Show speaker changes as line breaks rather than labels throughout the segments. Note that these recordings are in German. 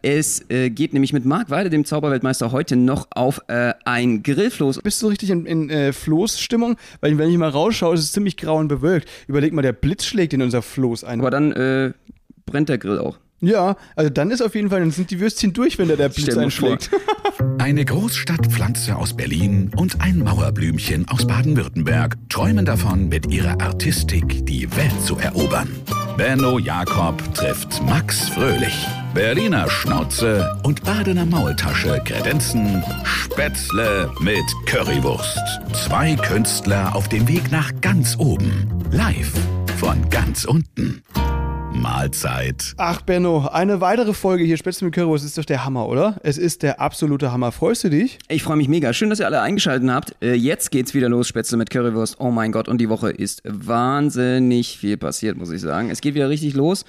Es äh, geht nämlich mit Marc Weide, dem Zauberweltmeister, heute noch auf äh, ein Grillfloß.
Bist du richtig in, in äh, Floßstimmung? Weil wenn ich mal rausschaue, ist es ziemlich grau und bewölkt. Überleg mal, der Blitz schlägt in unser Floß ein.
Aber dann äh, brennt der Grill auch.
Ja, also dann ist auf jeden Fall, dann sind die Würstchen durch, wenn da der Blitz einschlägt.
Eine Großstadtpflanze aus Berlin und ein Mauerblümchen aus Baden-Württemberg träumen davon, mit ihrer Artistik die Welt zu erobern. Benno Jakob trifft Max Fröhlich. Berliner Schnauze und Badener Maultasche kredenzen Spätzle mit Currywurst. Zwei Künstler auf dem Weg nach ganz oben. Live von ganz unten. Mahlzeit.
Ach, Benno, eine weitere Folge hier, Spätzle mit Currywurst, ist doch der Hammer, oder? Es ist der absolute Hammer. Freust du dich?
Ich freue mich mega. Schön, dass ihr alle eingeschaltet habt. Äh, jetzt geht's wieder los, Spätzle mit Currywurst. Oh mein Gott, und die Woche ist wahnsinnig viel passiert, muss ich sagen. Es geht wieder richtig los.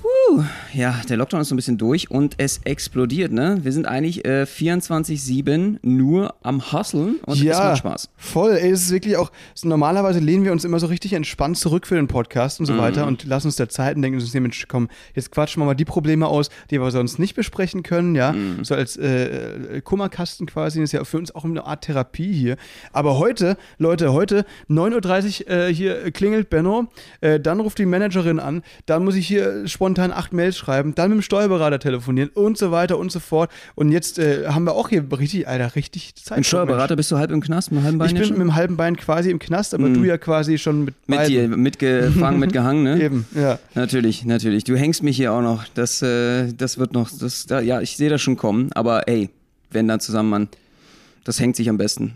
Puh, ja, der Lockdown ist so ein bisschen durch und es explodiert, ne? Wir sind eigentlich äh, 24-7 nur am Hustlen und es macht Spaß.
Voll, ey, es ist wirklich auch, normalerweise lehnen wir uns immer so richtig entspannt zurück für den Podcast und so weiter und lassen uns der Zeit und denken uns, nee, Mensch, komm, jetzt quatschen wir mal die Probleme aus, die wir sonst nicht besprechen können, ja, so als äh, Kummerkasten quasi, das ist ja für uns auch eine Art Therapie hier. Aber heute, Leute, heute 9.30 Uhr äh, hier klingelt Benno, äh, dann ruft die Managerin an, dann muss ich hier spontan acht Mails schreiben, dann mit dem Steuerberater telefonieren und so weiter und so fort. Und jetzt äh, haben wir auch hier richtig, Alter, richtig Zeit.
Ein Steuerberater, bist du halb im Knast, mit dem halben Bein
Ich bin
schon?
mit dem halben Bein quasi im Knast, aber du ja quasi schon mit,
Mit
beiden.
dir, mitgefangen, mitgehangen, ne?
Eben, ja.
Natürlich, natürlich. Du hängst mich hier auch noch. Das, äh, das wird noch, das, da, ja, ich sehe das schon kommen. Aber ey, wenn dann zusammen, Mann, das hängt sich am besten.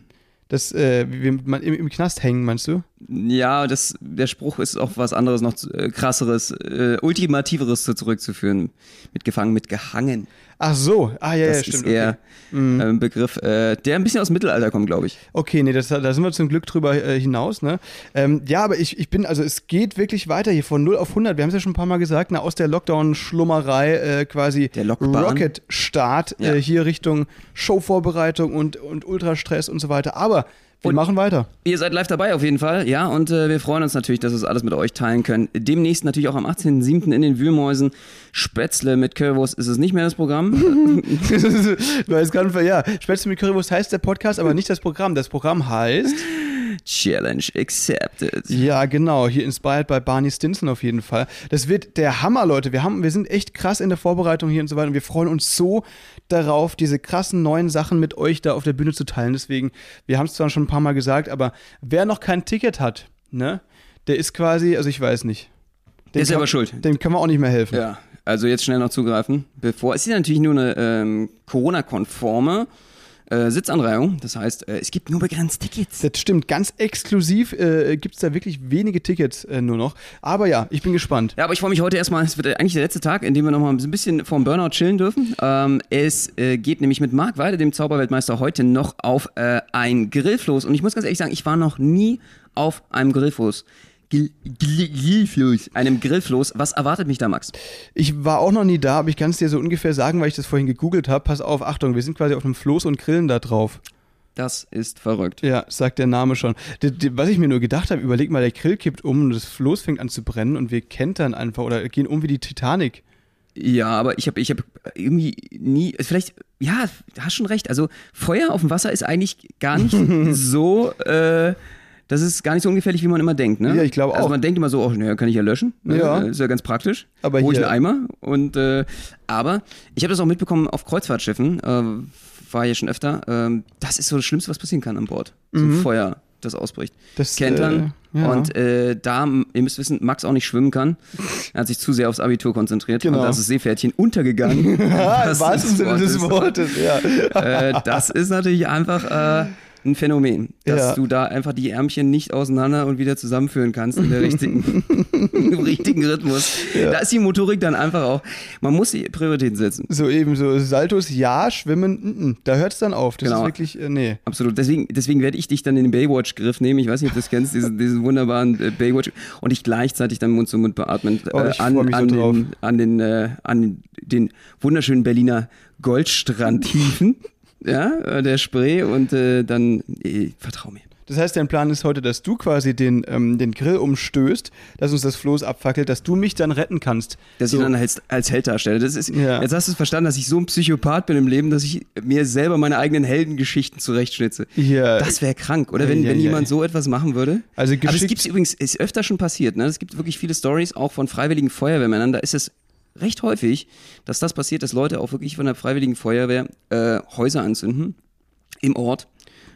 Das, äh, wie wir man im, im Knast hängen, meinst du?
Ja, das, der Spruch ist auch was anderes, noch äh, krasseres, äh, ultimativeres zurückzuführen. Mitgefangen, mitgehangen.
Ach so, ah ja,
Das
ja, stimmt.
ist eher
okay. Mhm.
ein Begriff, äh, der ein bisschen aus dem Mittelalter kommt, glaube ich.
Okay, nee, das, da sind wir zum Glück drüber äh, hinaus. Ne? Ähm, ja, aber ich, ich bin, also es geht wirklich weiter hier von 0 auf 100. Wir haben es ja schon ein paar Mal gesagt, na, aus der Lockdown-Schlummerei äh, quasi. Rocket-Start
Ja.
äh, hier Richtung Showvorbereitung und, und Ultrastress und so weiter. Aber wir
Und-
machen weiter.
Ihr seid live dabei auf jeden Fall, ja, und äh, wir freuen uns natürlich, dass wir das alles mit euch teilen können. Demnächst natürlich auch am 18.07. in den Wühlmäusen. Spätzle mit Currywurst ist es nicht mehr das Programm.
weißt gar nicht, ja, Spätzle mit Currywurst heißt der Podcast, aber nicht das Programm. Das Programm heißt,
Challenge accepted.
ja genau, hier inspired by Barney Stinson auf jeden Fall. Das wird der Hammer, Leute. Wir, haben, wir sind echt krass in der Vorbereitung hier und so weiter und wir freuen uns so darauf, diese krassen neuen Sachen mit euch da auf der Bühne zu teilen. Deswegen, wir haben es zwar schon ein paar Mal gesagt, aber wer noch kein Ticket hat, ne, der ist quasi, also ich weiß nicht.
Der ist selber schuld.
Dem kann man auch nicht mehr helfen.
Ja, also jetzt schnell noch zugreifen, bevor. Es ist ja natürlich nur eine ähm, Corona-konforme äh, Sitzanreihung. Das heißt, äh, es gibt nur begrenzt Tickets.
Das stimmt, ganz exklusiv äh, gibt es da wirklich wenige Tickets äh, nur noch. Aber ja, ich bin gespannt.
Ja, aber ich freue mich heute erstmal, es wird eigentlich der letzte Tag, in dem wir nochmal ein bisschen vom Burnout chillen dürfen. Ähm, es äh, geht nämlich mit Marc Weide, dem Zauberweltmeister, heute noch auf ein Grillfloß. Und ich muss ganz ehrlich sagen, ich war noch nie auf einem Grillfloß. Grillfloß. Einem Grillfloß. Was erwartet mich da, Max?
Ich war auch noch nie da, aber ich kann es dir so ungefähr sagen, weil ich das vorhin gegoogelt habe. Pass auf, Achtung, wir sind quasi auf einem Floß und grillen da drauf.
Das ist verrückt.
Ja, sagt der Name schon. Was ich mir nur gedacht habe, überleg mal, der Grill kippt um und das Floß fängt an zu brennen und wir kentern einfach oder gehen um wie die Titanic.
Ja, aber ich habe ich hab irgendwie nie, vielleicht, ja, hast schon recht. Also Feuer auf dem Wasser ist eigentlich gar nicht so, äh, das ist gar nicht so ungefährlich, wie man immer denkt, ne?
Ja, ich glaube
Also
auch.
man denkt immer so, oh, naja, kann ich ja löschen. ne?
Ja.
Ist ja ganz praktisch.
Aber
Hol ich
hier-
einen Eimer. Und, äh, aber ich habe das auch mitbekommen auf Kreuzfahrtschiffen, äh, war ja schon öfter. ähm, das ist so das Schlimmste, was passieren kann an Bord. So ein Feuer, das ausbricht.
Mhm. Das,
Kentern.
äh, ja.
Und äh, da, ihr müsst wissen, Max auch nicht schwimmen kann. Er hat sich zu sehr aufs Abitur konzentriert.
Genau.
Und da ist das Seepferdchen untergegangen.
Ja, im
Das
wahrsten
ist
Sinne des
Wortes.
Ja.
Äh, das ist natürlich einfach äh, ein Phänomen, dass
Ja.
du da einfach die Ärmchen nicht auseinander und wieder zusammenführen kannst in der richtigen, im richtigen Rhythmus. Da ist die Motorik dann einfach auch. Man muss die Prioritäten setzen.
So eben so Saltos, ja, Schwimmen, mm, mm, da hört es dann auf. Das
Genau.
ist wirklich, äh, nee.
Absolut. Deswegen, deswegen werde ich dich dann in den Baywatch-Griff nehmen. Ich weiß nicht, ob du das kennst, diesen, diesen wunderbaren äh, Baywatch. Und dich gleichzeitig dann Mund zu Mund beatmen.
Oh, ich freu mich so
an, den, an, den, äh, an den wunderschönen Berliner Goldstrandtiefen. Ja, äh, der Spree. Und äh, dann, äh, vertrau mir.
Das heißt, dein Plan ist heute, dass du quasi den, ähm, den Grill umstößt, dass uns das Floß abfackelt, dass du mich dann retten kannst.
Dass
So.
ich dann als, als Held darstelle. Das ist,
Ja.
Jetzt hast du es verstanden, dass ich so ein Psychopath bin im Leben, dass ich mir selber meine eigenen Heldengeschichten zurechtschnitze.
Ja.
Das wäre krank, oder? Wenn,
Ja,
wenn jemand so etwas machen würde.
Also
Aber es gibt übrigens, ist öfter schon passiert, ne? Es gibt wirklich viele Stories auch von freiwilligen Feuerwehrmännern. Da ist es recht häufig, dass das passiert, dass Leute auch wirklich von der freiwilligen Feuerwehr äh, Häuser anzünden im Ort.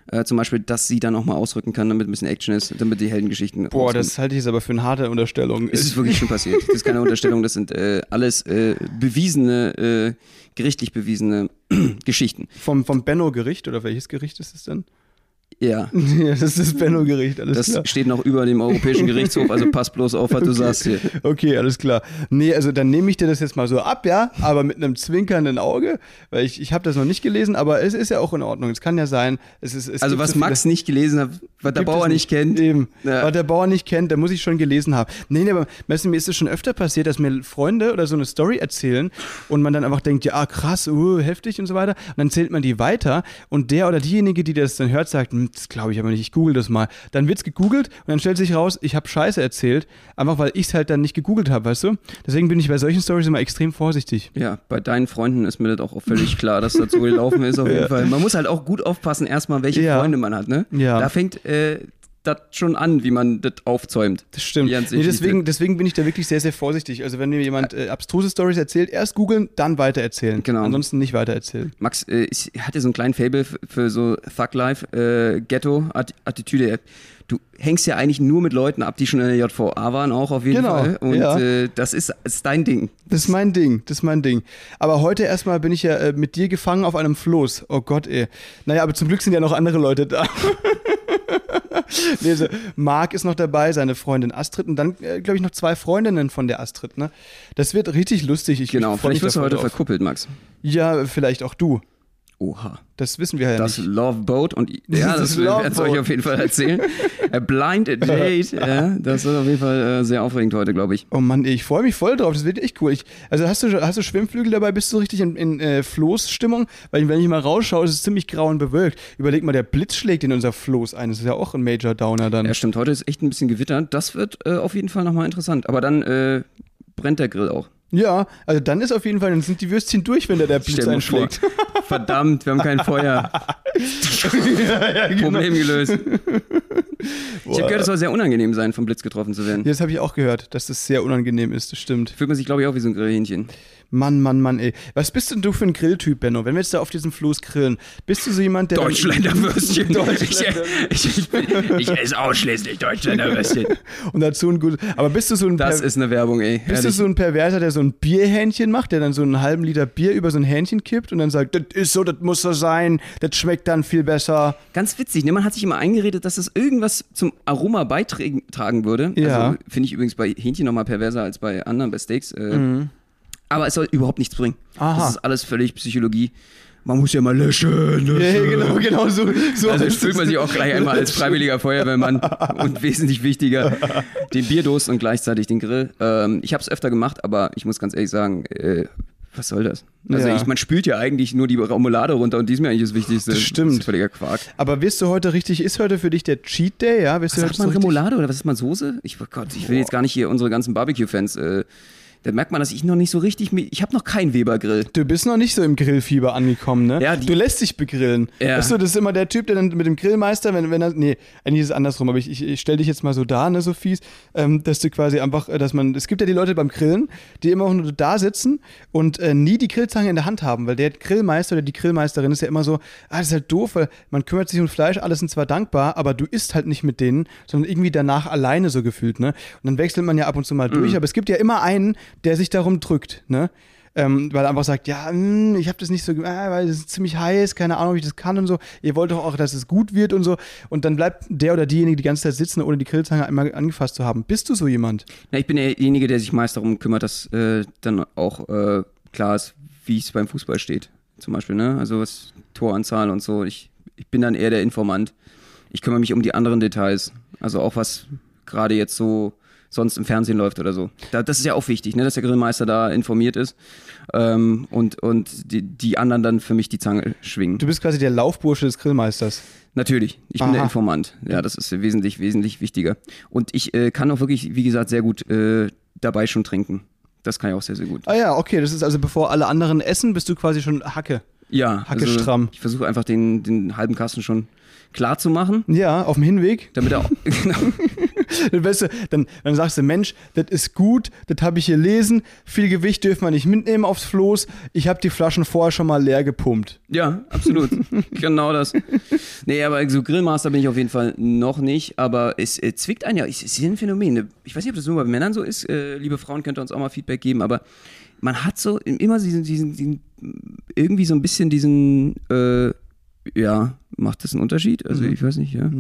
Äh, zum Beispiel, dass sie dann auch mal ausrücken kann, damit ein bisschen Action ist, damit die Heldengeschichten.
Boah,
rauskommen.
das halte ich jetzt aber für eine harte Unterstellung.
Es ist wirklich schon passiert. Das ist keine Unterstellung, das sind äh, alles äh, bewiesene, äh, gerichtlich bewiesene Geschichten.
vom, vom Benno-Gericht oder welches Gericht ist es denn?
Ja.
Ja, das ist das Benno-Gericht, alles
Das
klar.
steht noch über dem Europäischen Gerichtshof, also pass bloß auf, was du sagst hier.
Okay, alles klar. Nee, also dann nehme ich dir das jetzt mal so ab, ja, aber mit einem zwinkernden Auge, weil ich, ich habe das noch nicht gelesen, aber es ist ja auch in Ordnung. Es kann ja sein, es ist es
Also was
so
Max nicht gelesen hat, was der Bauer nicht kennt.
Eben.
Ja.
Was der Bauer nicht kennt, da muss ich schon gelesen haben. Nee, nee, aber du, mir ist es schon öfter passiert, dass mir Freunde oder so eine Story erzählen und man dann einfach denkt, ja, krass, uh, heftig und so weiter. Und dann zählt man die weiter und der oder diejenige, die das dann hört, sagt, das glaube ich aber nicht, ich google das mal. Dann wird's gegoogelt und dann stellt sich raus, ich habe Scheiße erzählt, einfach weil ich es halt dann nicht gegoogelt habe, weißt du? Deswegen bin ich bei solchen Stories immer extrem vorsichtig.
Ja, bei deinen Freunden ist mir das auch völlig klar, dass das so gelaufen ist auf jeden Fall. Man muss halt auch gut aufpassen, erstmal, welche
Ja.
Freunde man hat, ne?
Ja.
Da fängt äh, das schon an, wie man das aufzäumt.
Das stimmt. Nee, deswegen, deswegen bin ich da wirklich sehr, sehr vorsichtig. Also wenn mir jemand äh, abstruse Stories erzählt, erst googeln, dann weitererzählen.
Genau.
Ansonsten nicht weitererzählen.
Max äh, ich hatte so einen kleinen Fable für so Thug Life, äh, Ghetto-Attitüde. Du hängst ja eigentlich nur mit Leuten ab, die schon in der JVA waren, auch auf jeden
Genau,
Fall. Und
ja.
äh, das ist, ist dein Ding.
Das ist mein Ding, das ist mein Ding. Aber heute erstmal bin ich ja äh, mit dir gefangen auf einem Floß. Oh Gott, ey. Naja, aber zum Glück sind ja noch andere Leute da. nee, so, Marc ist noch dabei, seine Freundin Astrid und dann, äh, glaube ich, noch zwei Freundinnen von der Astrid. Ne? Das wird richtig lustig. Ich,
Genau,
ich
vielleicht wirst du heute
drauf.
verkuppelt, Max.
Ja, vielleicht auch du.
Oha.
Das wissen wir ja
Das
nicht.
Love Boat und ja,
Das
das, werde ich euch auf jeden Fall erzählen. A Blind Date, ja, das wird auf jeden Fall äh, sehr aufregend heute, glaube ich.
Oh Mann, ich freue mich voll drauf. Das wird echt cool. Ich, also hast du, hast du Schwimmflügel dabei? Bist du richtig in, in äh, Floßstimmung? Weil wenn ich mal rausschaue, ist es ziemlich grau und bewölkt. Überleg mal, der Blitz schlägt in unser Floß ein. Das ist ja auch ein Major Downer dann.
Ja, stimmt, heute ist echt ein bisschen Gewitter. Das wird äh, auf jeden Fall nochmal interessant. Aber dann äh, brennt der Grill auch.
Ja, also dann ist auf jeden Fall, dann sind die Würstchen durch, wenn da der Blitz
mal vor.
einschlägt.
Verdammt, wir haben kein Feuer. Problem gelöst. Ich habe gehört, es soll sehr unangenehm sein, vom Blitz getroffen zu werden.
Ja, das habe ich auch gehört, dass das sehr unangenehm ist. Das stimmt.
Fühlt man sich, glaube ich, auch wie so ein Grillhähnchen.
Mann, Mann, Mann, ey. Was bist denn du für ein Grilltyp, Benno? Wenn wir jetzt da auf diesem Floß grillen, bist du so jemand, der. dann-
Deutschländer. Ich, ich, ich, esse ausschließlich Deutschländer Würstchen.
Und dazu ein gutes. Aber bist du so ein.
Das
Per-
ist eine Werbung, ey.
Bist du
Ehrlich.
so ein Perverser, der so ein Bierhähnchen macht, der dann so einen halben Liter Bier über so ein Hähnchen kippt und dann sagt, das ist so, das muss so sein, das schmeckt dann viel besser.
Ganz witzig, ne? Man hat sich immer eingeredet, dass das irgendwas zum Aroma beitragen würde.
Ja.
Also finde ich übrigens bei Hähnchen nochmal perverser als bei anderen, bei Steaks. Äh, Aber es soll überhaupt nichts bringen.
Aha.
Das ist alles völlig Psychologie. Man muss ja mal löschen.
Ja,
löschen.
genau, genau so. so
Also fühlt man sich auch gleich einmal als freiwilliger Feuerwehrmann und wesentlich wichtiger den Bierdurst und gleichzeitig den Grill. Ähm, ich habe es öfter gemacht, aber ich muss ganz ehrlich sagen, äh, was soll das? Also
Ja.
ich, man spült ja eigentlich nur die Remoulade runter und die ist mir eigentlich das Wichtigste.
Das stimmt.
Das ist völliger Quark.
Aber wirst du heute richtig, ist heute für dich der Cheat Day, ja? Wirst du
Sagt man
so
Remoulade oder was ist man Soße? Ich, oh Gott, ich will jetzt gar nicht hier unsere ganzen Barbecue-Fans. Äh, da merkt man, dass ich noch nicht so richtig. Ich habe noch keinen Weber-Grill.
Du bist noch nicht so im Grillfieber angekommen, ne?
Ja,
du lässt dich begrillen.
Ja.
Weißt du, das ist immer der Typ, der dann mit dem Grillmeister, wenn, wenn er, nee, eigentlich ist es andersrum, aber ich, ich, ich stell dich jetzt mal so da, ne, so fies, ähm, dass du quasi einfach, äh, dass man, es gibt ja die Leute beim Grillen, die immer auch nur da sitzen und äh, nie die Grillzange in der Hand haben, weil der Grillmeister oder die Grillmeisterin ist ja immer so, ah, das ist halt doof, weil man kümmert sich um Fleisch, alle sind zwar dankbar, aber du isst halt nicht mit denen, sondern irgendwie danach alleine so gefühlt, ne? Und dann wechselt man ja ab und zu mal durch, aber es gibt ja immer einen, der sich darum drückt, ne? ähm, weil er einfach sagt, ja, hm, ich habe das nicht so, gemacht, weil es ist ziemlich heiß, keine Ahnung, ob ich das kann und so. Ihr wollt doch auch, dass es gut wird und so. Und dann bleibt der oder diejenige die ganze Zeit sitzen, ohne die Grillzange einmal angefasst zu haben. Bist du so jemand?
Ja, ich bin derjenige, der sich meist darum kümmert, dass äh, dann auch äh, klar ist, wie es beim Fußball steht. Zum Beispiel, ne? Also was Toranzahl und so. Ich, ich bin dann eher der Informant. Ich kümmere mich um die anderen Details. Also auch was gerade jetzt so sonst im Fernsehen läuft oder so. Da, das ist ja auch wichtig, ne, dass der Grillmeister da informiert ist ähm, und, und die, die anderen dann für mich die Zange schwingen.
Du bist quasi der Laufbursche des Grillmeisters.
Natürlich, ich bin
Aha.
der Informant. Ja, das ist wesentlich, wesentlich wichtiger. Und ich äh, kann auch wirklich, wie gesagt, sehr gut äh, dabei schon trinken. Das kann ich auch sehr, sehr gut.
Ah ja, okay, das ist also bevor alle anderen essen, bist du quasi schon Hacke.
Ja, also
Hackestramm.
ich versuche einfach den, den halben Kasten schon klar zu machen,
Ja, auf dem Hinweg.
damit er auch, genau,
Dann, weißt du, dann, dann sagst du, Mensch, das ist gut, das habe ich gelesen, viel Gewicht dürfen wir nicht mitnehmen aufs Floß. Ich habe die Flaschen vorher schon mal leer gepumpt.
ja, absolut, genau das. Nee, aber so Grillmaster bin ich auf jeden Fall noch nicht, aber es äh, zwickt einen ja, es ist ein Phänomen. Ich weiß nicht, ob das nur bei Männern so ist, äh, liebe Frauen, könnt ihr uns auch mal Feedback geben, aber man hat so immer diesen, diesen, diesen irgendwie so ein bisschen diesen, äh, ja, macht das einen Unterschied? Also ich weiß nicht, ja.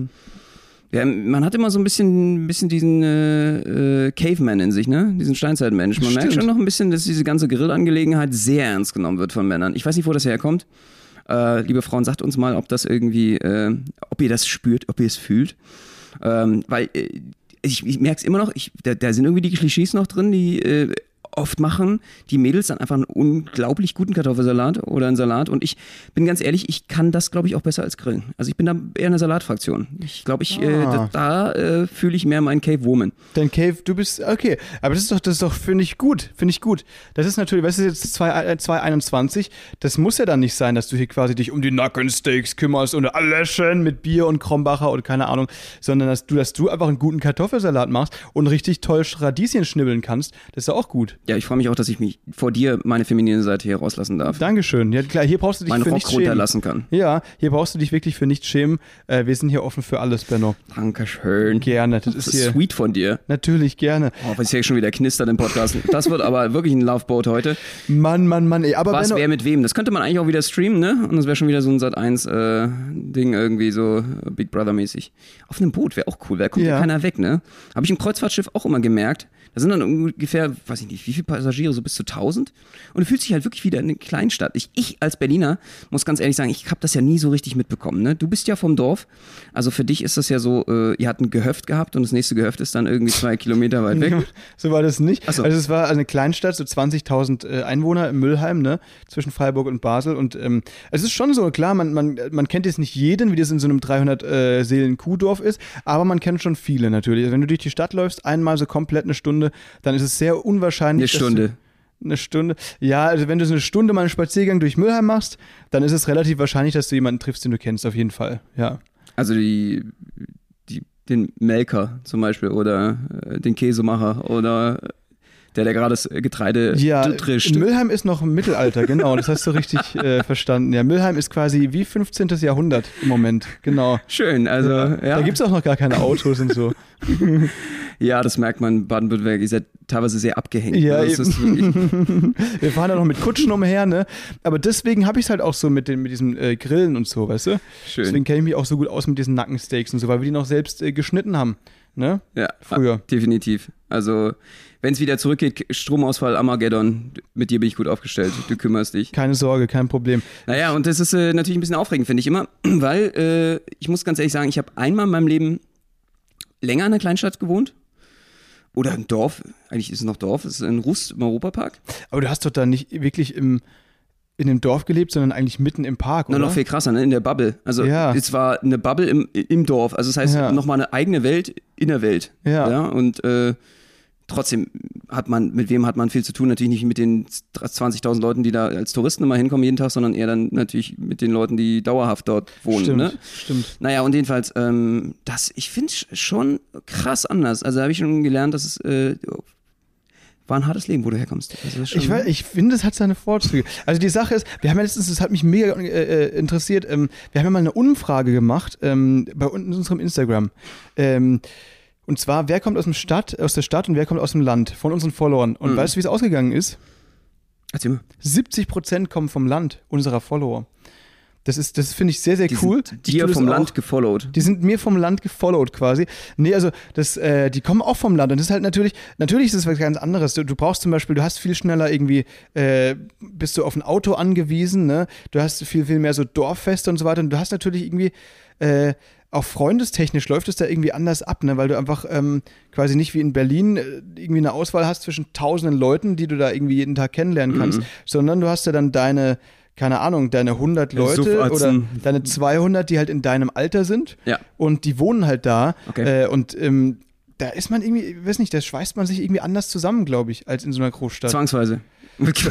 Ja, man hat immer so ein bisschen, bisschen diesen äh, äh, Caveman in sich, ne? Diesen Steinzeitmensch. Man merkt
Stimmt.
schon noch ein bisschen, dass diese ganze Grillangelegenheit sehr ernst genommen wird von Männern. Ich weiß nicht, wo das herkommt. Äh, liebe Frauen, sagt uns mal, ob das irgendwie, äh, ob ihr das spürt, ob ihr es fühlt. Ähm, weil äh, ich, ich merke es immer noch, ich, da, da sind irgendwie die Klischees noch drin, die oft machen die Mädels dann einfach einen unglaublich guten Kartoffelsalat oder einen Salat. Und ich bin ganz ehrlich, ich kann das, glaube ich, auch besser als grillen. Also ich bin da eher eine Salatfraktion. Ich glaube, ich, äh,
Ah.
da, da äh, fühle ich mehr meinen Cave Woman.
Dein Cave, du bist, okay, aber das ist doch, das ist doch, finde ich gut, finde ich gut. Das ist natürlich, weißt du, jetzt 2, äh, 2021, das muss ja dann nicht sein, dass du hier quasi dich um die Nackensteaks kümmerst und alles schön mit Bier und Krombacher und keine Ahnung, sondern dass du, dass du einfach einen guten Kartoffelsalat machst und richtig toll Radieschen schnibbeln kannst, das ist ja auch gut.
Ja, ich freue mich auch, dass ich mich vor dir meine feminine Seite hier rauslassen darf.
Dankeschön. Ja, klar, hier brauchst du dich
meinen
für
Rock
nichts schämen.
runterlassen kann.
Ja, hier brauchst du dich wirklich für nichts schämen. Äh, wir sind hier offen für alles, Benno.
Dankeschön.
Gerne, das
Das
ist hier.
sweet von dir.
Natürlich gerne.
Oh, was hier schon wieder knistert im Podcast. Das wird aber wirklich ein Loveboat heute.
Mann, Mann, Mann, ey. Aber
Was, wer mit wem? Das könnte man eigentlich auch wieder streamen, ne? Und das wäre schon wieder so ein Sat1-Ding irgendwie so äh, Big Brother-mäßig. Auf einem Boot wäre auch cool, da kommt ja.
Ja.
keiner weg, ne? Habe ich im Kreuzfahrtschiff auch immer gemerkt. Da sind dann ungefähr, weiß ich nicht, wie viele Passagiere, so bis zu 1000. Und du fühlst dich halt wirklich wieder in eine Kleinstadt. Ich, ich als Berliner muss ganz ehrlich sagen, ich habe das ja nie so richtig mitbekommen. Ne? Du bist ja vom Dorf. Also für dich ist das ja so, äh, ihr habt ein Gehöft gehabt und das nächste Gehöft ist dann irgendwie zwei Kilometer weit weg.
So war das nicht.
So.
Also es war eine Kleinstadt, so 20.000 äh, Einwohner in Müllheim, ne, zwischen Freiburg und Basel. Und ähm, es ist schon so, klar, man, man, man kennt jetzt nicht jeden, wie das in so einem 300 äh, Seelen Kuhdorf ist, aber man kennt schon viele natürlich. Also wenn du durch die Stadt läufst, einmal so komplett eine Stunde, dann ist es sehr unwahrscheinlich.
Eine
dass
Stunde.
Du, eine Stunde. Ja, also wenn du so eine Stunde mal einen Spaziergang durch Müllheim machst, dann ist es relativ wahrscheinlich, dass du jemanden triffst, den du kennst, auf jeden Fall. Ja.
Also die, die, den Melker zum Beispiel oder äh, den Käsemacher oder der, der gerade das Getreide
Ja,
trischt.
Müllheim ist noch im Mittelalter, genau, das hast du richtig äh, verstanden. Ja, Müllheim ist quasi wie 15. Jahrhundert im Moment, genau.
Schön, also ja,
Da gibt es auch noch gar keine Autos und so.
ja das merkt man, Baden-Württemberg ist ja teilweise sehr abgehängt.
Ja,
Also das wirklich,
Wir fahren ja noch mit Kutschen umher, ne? Aber deswegen habe ich es halt auch so mit, den, mit diesem äh, Grillen und so, weißt du?
Schön.
Deswegen kenne ich mich auch so gut aus mit diesen Nackensteaks und so, weil wir die noch selbst äh, geschnitten haben, ne?
ja,
Früher.
ah, definitiv. Also wenn es wieder zurückgeht, Stromausfall, Armageddon, mit dir bin ich gut aufgestellt. Du kümmerst dich.
Keine Sorge, kein Problem.
Naja, und das ist äh, natürlich ein bisschen aufregend, finde ich immer, weil äh, ich muss ganz ehrlich sagen, ich habe einmal in meinem Leben länger in einer Kleinstadt gewohnt. Oder im Dorf, eigentlich ist es noch Dorf, es ist in Rust im Europapark.
Aber du hast doch da nicht wirklich im, in dem Dorf gelebt, sondern eigentlich mitten im Park,
Na,
oder?
noch viel krasser, ne? in der Bubble. Also
Ja.
es war eine Bubble im, im Dorf. Also das heißt,
Ja.
nochmal eine eigene Welt in der Welt.
Ja.
Und äh, trotzdem hat man, mit wem hat man viel zu tun? Natürlich nicht mit den 20.000 Leuten, die da als Touristen immer hinkommen jeden Tag, sondern eher dann natürlich mit den Leuten, die dauerhaft dort wohnen.
Stimmt,
Ne?
stimmt.
Naja, und jedenfalls, ähm, das, ich finde es schon krass anders. Also habe ich schon gelernt, dass es äh, war ein hartes Leben, wo du herkommst. Also
Ich, ich finde, es hat seine Vorzüge. Also die Sache ist, wir haben ja letztens, das hat mich mega äh, äh, interessiert, ähm, wir haben ja mal eine Umfrage gemacht ähm, bei unserem Instagram. Ähm, und zwar, wer kommt aus, dem Stadt, aus der Stadt und wer kommt aus dem Land von unseren Followern. Und
Mhm.
weißt du, wie es ausgegangen ist?
Erzähl mal.
70 Prozent kommen vom Land unserer Follower. Das ist, das finde ich sehr, sehr
Die
cool.
sind dir vom
auch.
Land gefollowt.
Die sind mir vom Land gefollowt quasi. Nee, also das, äh, die kommen auch vom Land. Und das ist halt natürlich, natürlich ist es was ganz anderes. Du, du brauchst zum Beispiel, du hast viel schneller irgendwie, äh, bist du auf ein Auto angewiesen, ne? Du hast viel, viel mehr so Dorffeste und so weiter. Und du hast natürlich irgendwie äh, auch freundestechnisch läuft es da irgendwie anders ab, ne? weil du einfach ähm, quasi nicht wie in Berlin äh, irgendwie eine Auswahl hast zwischen tausenden Leuten, die du da irgendwie jeden Tag kennenlernen kannst, sondern du hast ja dann deine, keine Ahnung, deine 100 Leute oder deine 200, die halt in deinem Alter sind
Ja.
und die wohnen halt da
Okay.
äh, und ähm, da ist man irgendwie, ich weiß nicht, da schweißt man sich irgendwie anders zusammen, glaube ich, als in so einer Großstadt.
Zwangsweise.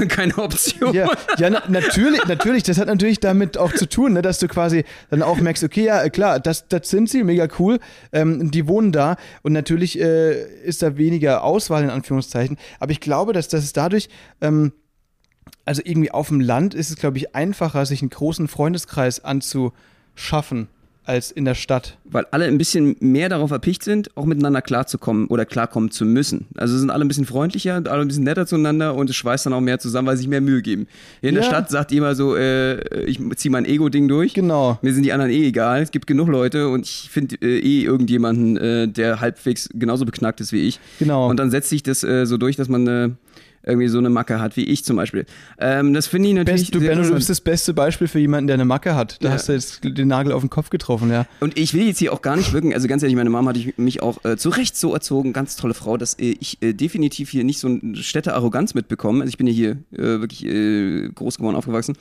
Keine Option.
Ja, ja na, natürlich, natürlich, das hat natürlich damit auch zu tun, ne, dass du quasi dann auch merkst, okay, ja, klar, das, das sind sie, mega cool, ähm, die wohnen da. Und natürlich äh, ist da weniger Auswahl in Anführungszeichen, aber ich glaube, dass, es dadurch, ähm, also irgendwie auf dem Land ist es, glaube ich, einfacher, sich einen großen Freundeskreis anzuschaffen als in der Stadt.
Weil alle ein bisschen mehr darauf erpicht sind, auch miteinander klarzukommen oder klarkommen zu müssen. Also sind alle ein bisschen freundlicher, alle ein bisschen netter zueinander und es schweißt dann auch mehr zusammen, weil sie sich mehr Mühe geben. Hier in der
Ja.
Stadt sagt jemand so, äh, ich ziehe mein Ego-Ding durch.
Genau.
Mir sind die anderen eh egal. Es gibt genug Leute und ich finde äh, eh irgendjemanden, äh, der halbwegs genauso beknackt ist wie ich.
Genau.
Und dann setzt sich das äh, so durch, dass man äh, irgendwie so eine Macke hat, wie ich zum Beispiel. Ähm, das finde ich natürlich.
Best, du, Benno, du bist das beste Beispiel für jemanden, der eine Macke hat. Da
Ja.
hast du jetzt den Nagel auf den Kopf getroffen, ja.
Und ich will jetzt hier auch gar nicht wirken, also ganz ehrlich, meine Mama hat ich- mich auch äh, zu Recht so erzogen, ganz tolle Frau, dass äh, ich äh, definitiv hier nicht so eine Städtearroganz mitbekomme. Also ich bin ja hier äh, wirklich äh, groß geworden, aufgewachsen.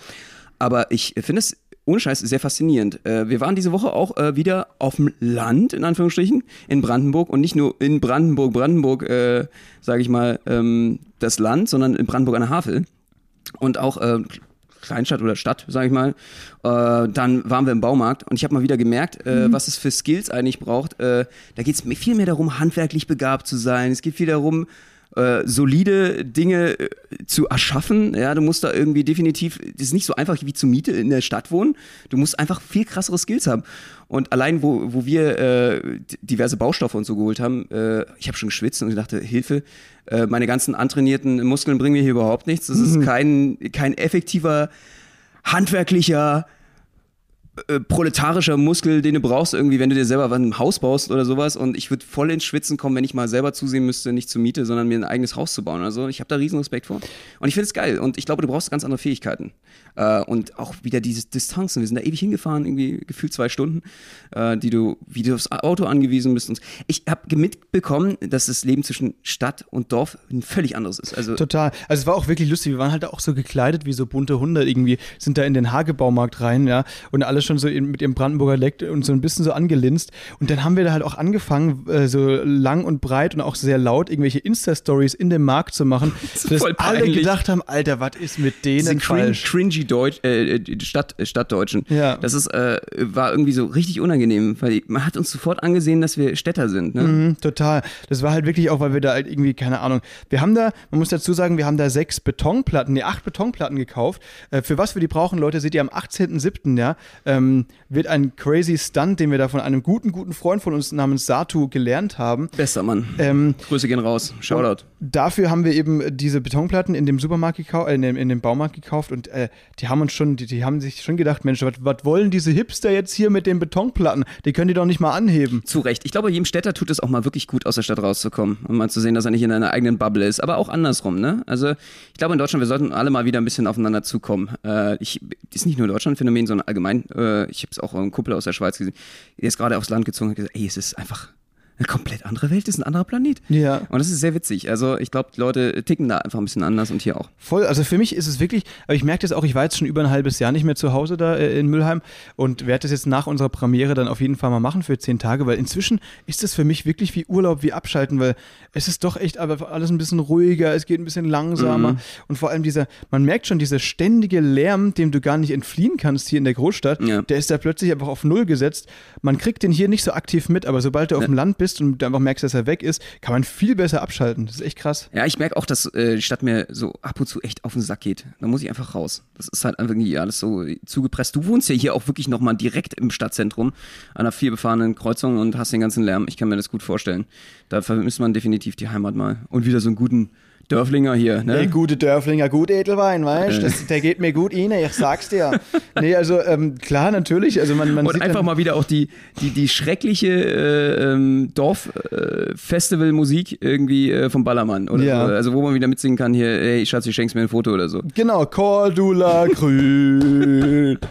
Aber ich äh, finde es ohne Scheiß sehr faszinierend. Äh, wir waren diese Woche auch äh, wieder auf dem Land, in Anführungsstrichen, in Brandenburg und nicht nur in Brandenburg, Brandenburg, äh, sage ich mal, ähm, das Land, sondern in Brandenburg an der Havel und auch äh, Kleinstadt oder Stadt, sage ich mal. Äh, dann waren wir im Baumarkt und ich habe mal wieder gemerkt, äh, was es für Skills eigentlich braucht. Äh, da geht es viel mehr darum, handwerklich begabt zu sein. Es geht viel darum, äh, solide Dinge äh, zu erschaffen. Ja, du musst da irgendwie definitiv, das ist nicht so einfach wie zur Miete in der Stadt wohnen. Du musst einfach viel krassere Skills haben. Und allein, wo, wo wir äh, diverse Baustoffe und so geholt haben, äh, ich habe schon geschwitzt und ich dachte, Hilfe, äh, meine ganzen antrainierten Muskeln bringen mir hier überhaupt nichts. Das ist kein, kein effektiver, handwerklicher, äh, proletarischer Muskel, den du brauchst irgendwie, wenn du dir selber im Haus baust oder sowas. Und ich würde voll ins Schwitzen kommen, wenn ich mal selber zusehen müsste, nicht zur Miete, sondern mir ein eigenes Haus zu bauen. Also ich habe da riesen Respekt vor. Und ich finde es geil. Und ich glaube, du brauchst ganz andere Fähigkeiten. Äh, und auch wieder diese Distanzen. Wir sind da ewig hingefahren, irgendwie gefühlt zwei Stunden, äh, die du, wie du aufs Auto angewiesen bist. Und ich habe mitbekommen, dass das Leben zwischen Stadt und Dorf ein völlig anderes ist. Also
Total. Also es war auch wirklich lustig. Wir waren halt auch so gekleidet wie so bunte Hunde irgendwie, sind da in den Hagebaumarkt rein, ja, und alle schon so mit ihrem Brandenburger Lekt und so ein bisschen so angelinst. Und dann haben wir da halt auch angefangen, äh, so lang und breit und auch sehr laut irgendwelche Insta-Stories in dem Markt zu machen,
ist
dass alle gedacht haben, Alter, was ist mit denen
diese
falsch?
cringy Deutsch, äh, äh, Stadt, äh, Stadtdeutschen.
Ja.
Das ist, äh, war irgendwie so richtig unangenehm, weil man hat uns sofort angesehen, dass wir Städter sind. Ne?
Mhm, total. Das war halt wirklich auch, weil wir da halt irgendwie, keine Ahnung, wir haben da, man muss dazu sagen, wir haben da sechs Betonplatten, nee, acht Betonplatten gekauft. Äh, für was wir die brauchen, Leute, seht ihr am 18.07., ja, ähm, wird ein crazy Stunt, den wir da von einem guten, guten Freund von uns namens Satu gelernt haben.
Bester Mann.
Ähm,
Grüße gehen raus. Shoutout.
Dafür haben wir eben diese Betonplatten in dem Supermarkt gekauft, äh, in, dem, in dem Baumarkt gekauft und äh, die haben uns schon, die, die haben sich schon gedacht, Mensch, was wollen diese Hipster jetzt hier mit den Betonplatten? Die können die doch nicht mal anheben.
Zu Recht. Ich glaube, jedem Städter tut es auch mal wirklich gut, aus der Stadt rauszukommen und mal zu sehen, dass er nicht in einer eigenen Bubble ist. Aber auch andersrum, ne? Also, ich glaube, in Deutschland, wir sollten alle mal wieder ein bisschen aufeinander zukommen. Äh, ich, ist nicht nur ein Deutschland-Phänomen, sondern allgemein. Äh, ich habe es auch einen Kumpel aus der Schweiz gesehen, der ist gerade aufs Land gezogen und hat gesagt, ey, es ist einfach eine komplett andere Welt, ist ein anderer Planet.
Ja.
Und das ist sehr witzig. Also, ich glaube, die Leute ticken da einfach ein bisschen anders und hier auch.
Voll, also für mich ist es wirklich, aber ich merke das auch, ich war jetzt schon über ein halbes Jahr nicht mehr zu Hause da äh, in Mülheim und werde das jetzt nach unserer Premiere dann auf jeden Fall mal machen für zehn Tage, weil inzwischen ist das für mich wirklich wie Urlaub, wie Abschalten, weil es ist doch echt aber alles ein bisschen ruhiger, es geht ein bisschen langsamer und vor allem dieser, man merkt schon, dieser ständige Lärm, dem du gar nicht entfliehen kannst hier in der Großstadt,
Ja.
der ist da plötzlich einfach auf Null gesetzt. Man kriegt den hier nicht so aktiv mit, aber sobald du auf dem Land bist und du einfach merkst, dass er weg ist, kann man viel besser abschalten. Das ist echt krass.
Ja, ich merke auch, dass äh, die Stadt mir so ab und zu echt auf den Sack geht. Da muss ich einfach raus. Das ist halt einfach irgendwie alles so zugepresst. Du wohnst ja hier auch wirklich nochmal direkt im Stadtzentrum, an einer vielbefahrenen Kreuzung und hast den ganzen Lärm. Ich kann mir das gut vorstellen. Da vermisst man definitiv die Heimat mal. Und wieder so einen guten Dörflinger hier, ne?
Der gute Dörflinger, gut Edelwein, weißt du? Der geht mir gut rein, ich sag's dir. nee, also ähm, klar, natürlich. Also man, man
und
sieht
einfach mal wieder auch die, die, die schreckliche äh, ähm, Dorf-Festival-Musik irgendwie äh, vom Ballermann. Oder
Ja.
so. Also wo man wieder mitsingen kann, hier, ey Schatz, du schenkst mir ein Foto oder so.
Genau, Cordula Grün.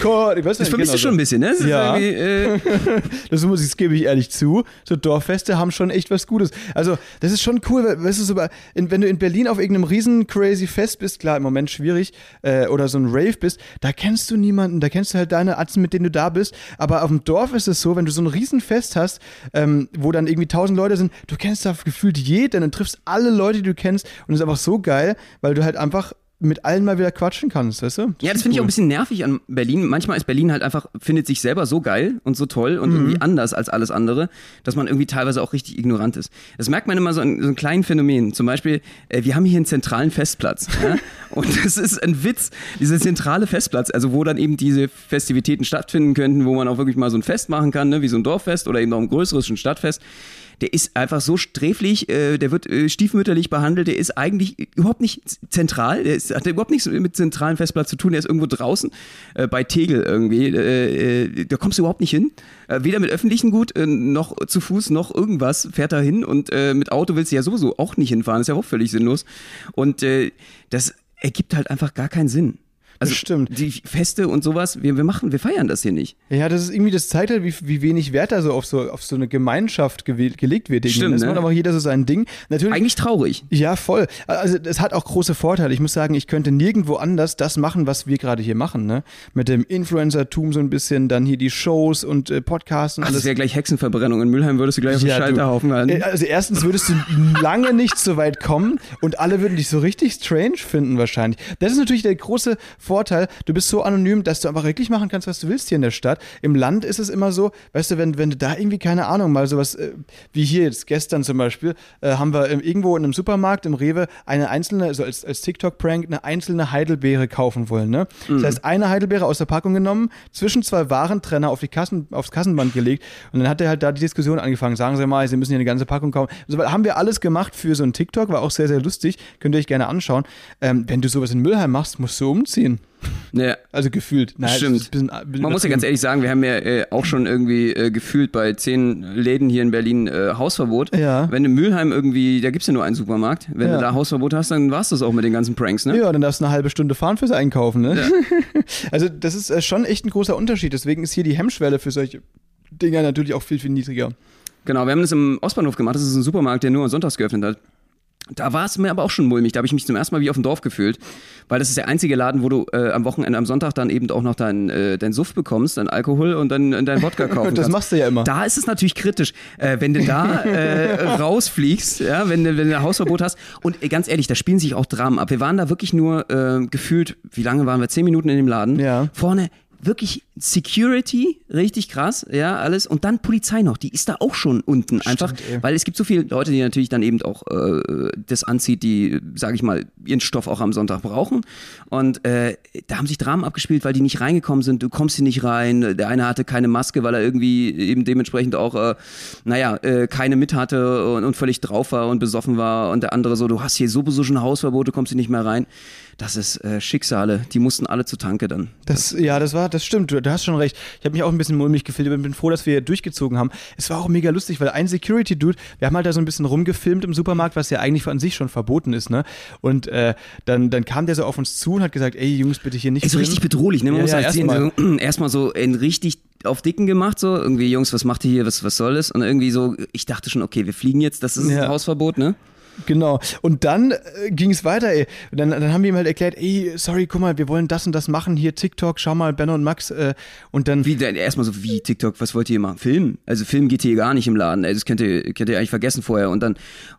Gott, ich weiß
Das
nicht
vermisst
genau
du schon ein bisschen, ne? Das
Ja.
äh,
Das muss ich, das gebe ich ehrlich zu. So Dorffeste haben schon echt was Gutes. Also, das ist schon cool, weil, weißt du, so bei, in, wenn du in Berlin auf irgendeinem riesen crazy Fest bist, klar, im Moment schwierig, äh, oder so ein Rave bist, da kennst du niemanden, da kennst du halt deine Atzen, mit denen du da bist. Aber auf dem Dorf ist es so, wenn du so ein riesen Fest hast, ähm, wo dann irgendwie tausend Leute sind, du kennst da gefühlt jeden und triffst alle Leute, die du kennst und es ist einfach so geil, weil du halt einfach mit allen mal wieder quatschen kannst, weißt du?
Ja, das finde ich auch ein bisschen nervig an Berlin. Manchmal ist Berlin halt einfach, findet sich selber so geil und so toll und irgendwie anders als alles andere, dass man irgendwie teilweise auch richtig ignorant ist. Das merkt man immer so in so einem kleinen Phänomen. Zum Beispiel, äh, wir haben hier einen zentralen Festplatz. ja? Und das ist ein Witz, dieser zentrale Festplatz, also wo dann eben diese Festivitäten stattfinden könnten, wo man auch wirklich mal so ein Fest machen kann, ne? wie so ein Dorffest oder eben auch ein größeres schon Stadtfest der ist einfach so sträflich, äh, der wird äh, stiefmütterlich behandelt, der ist eigentlich überhaupt nicht zentral, der ist, hat überhaupt nichts mit zentralen Festplatz zu tun, der ist irgendwo draußen äh, bei Tegel irgendwie, äh, äh, da kommst du überhaupt nicht hin, äh, weder mit öffentlichen Gut, äh, noch zu Fuß, noch irgendwas fährt da hin und äh, mit Auto willst du ja sowieso auch nicht hinfahren, ist ja auch völlig sinnlos und äh, das ergibt halt einfach gar keinen Sinn. Also
Das stimmt.
die Feste und sowas, wir, wir machen, wir feiern das hier nicht.
Ja, das ist irgendwie, das zeigt halt, wie, wie wenig Wert da so auf so, auf so eine Gemeinschaft gewe- gelegt wird.
Stimmt,
Das
ne?
macht aber jeder so sein Ding. Natürlich.
Eigentlich traurig.
ja, voll. Also es hat auch große Vorteile. Ich muss sagen, ich könnte nirgendwo anders das machen, was wir gerade hier machen, ne? Mit dem Influencer-Tum so ein bisschen, dann hier die Shows und äh, Podcasts und
Ach, das
alles.
wäre gleich Hexenverbrennung. In Mülheim würdest du gleich auf den
Ja.
Scheiterhaufen halten.
Äh, Also erstens würdest du lange nicht so weit kommen und alle würden dich so richtig strange finden wahrscheinlich. Das ist natürlich der große Vorteil. Du bist so anonym, dass du einfach wirklich machen kannst, was du willst hier in der Stadt. Im Land ist es immer so, weißt du, wenn, wenn du da irgendwie, keine Ahnung, mal sowas äh, wie hier jetzt gestern zum Beispiel, äh, haben wir irgendwo in einem Supermarkt, im Rewe, eine einzelne, also als, als TikTok-Prank, eine einzelne Heidelbeere kaufen wollen. Ne? Das heißt, eine Heidelbeere aus der Packung genommen, zwischen zwei Warentrenner auf die Kassen, aufs Kassenband gelegt und dann hat er halt da die Diskussion angefangen. Sagen Sie mal, Sie müssen hier eine ganze Packung kaufen. Also, haben wir alles gemacht für so einen TikTok, war auch sehr, sehr lustig. Könnt ihr euch gerne anschauen. Ähm, wenn du sowas in Mülheim machst, musst du umziehen.
Ja.
Also gefühlt. Nein,
Stimmt.
bisschen- bisschen
Man muss ja ganz ehrlich sagen, wir haben ja äh, auch schon irgendwie äh, gefühlt bei zehn Läden hier in Berlin äh, Hausverbot.
Ja.
Wenn in Mülheim irgendwie, da gibt's ja nur einen Supermarkt. Wenn
Ja.
du da Hausverbot hast, dann war's das auch mit den ganzen Pranks, ne?
Ja, dann darfst du eine halbe Stunde fahren fürs Einkaufen, ne? also, das ist äh, schon echt ein großer Unterschied. Deswegen ist hier die Hemmschwelle für solche Dinger natürlich auch viel, viel niedriger.
Genau, wir haben das im Ostbahnhof gemacht. Das ist ein Supermarkt, der nur sonntags geöffnet hat. Da war es mir aber auch schon mulmig. Da habe ich mich zum ersten Mal wie auf dem Dorf gefühlt. Weil das ist der einzige Laden, wo du äh, am Wochenende, am Sonntag dann eben auch noch dein, äh, dein Suff bekommst, dein Alkohol und dann äh, dein Wodka kaufen
Das
kannst.
machst du ja immer.
Da ist es natürlich kritisch, äh, wenn du da äh, rausfliegst, ja, wenn du, wenn du ein Hausverbot hast. Und äh, ganz ehrlich, da spielen sich auch Dramen ab. Wir waren da wirklich nur äh, gefühlt, wie lange waren wir? Zehn Minuten in dem Laden.
Ja.
Vorne wirklich Security, richtig krass, ja, alles. Und dann Polizei noch, die ist da auch schon unten. einfach,
ey.
weil es gibt so viele Leute, die natürlich dann eben auch äh, das anzieht, die, sage ich mal, ihren Stoff auch am Sonntag brauchen. Und äh, da haben sich Dramen abgespielt, weil die nicht reingekommen sind. Du kommst hier nicht rein. Der eine hatte keine Maske, weil er irgendwie eben dementsprechend auch, äh, naja, äh, keine mit hatte und, und völlig drauf war und besoffen war. Und der andere so, du hast hier sowieso schon Hausverbot, du kommst hier nicht mehr rein. Das ist äh, Schicksale. Die mussten alle zu Tanke dann.
Das, ja, das war, das stimmt, du, du hast schon recht. Ich habe mich auch ein bisschen mulmig gefühlt, aber bin froh, dass wir hier durchgezogen haben. Es war auch mega lustig, weil ein Security-Dude, wir haben halt da so ein bisschen rumgefilmt im Supermarkt, was ja eigentlich an sich schon verboten ist, ne? Und äh, dann, dann kam der so auf uns zu und hat gesagt, ey Jungs, bitte hier nicht
Ist so richtig bedrohlich, ne? Man
Ja,
muss
ja,
halt sehen,
erstmal.
so, erstmal so in richtig auf Dicken gemacht, so irgendwie, Jungs, was macht ihr hier, was, was soll das? Und irgendwie so, ich dachte schon, okay, wir fliegen jetzt, das ist
Ja.
ein Hausverbot, ne?
Genau. Und dann äh, ging es weiter, ey. Und dann, dann haben wir ihm halt erklärt, ey, sorry, guck mal, wir wollen das und das machen, hier TikTok, schau mal, Benno und Max. Äh, und dann
Wie, denn erstmal so, wie TikTok, was wollt ihr hier machen? Film? Also Film geht hier gar nicht im Laden, also das könnt ihr, könnt ihr eigentlich vergessen vorher. Und dann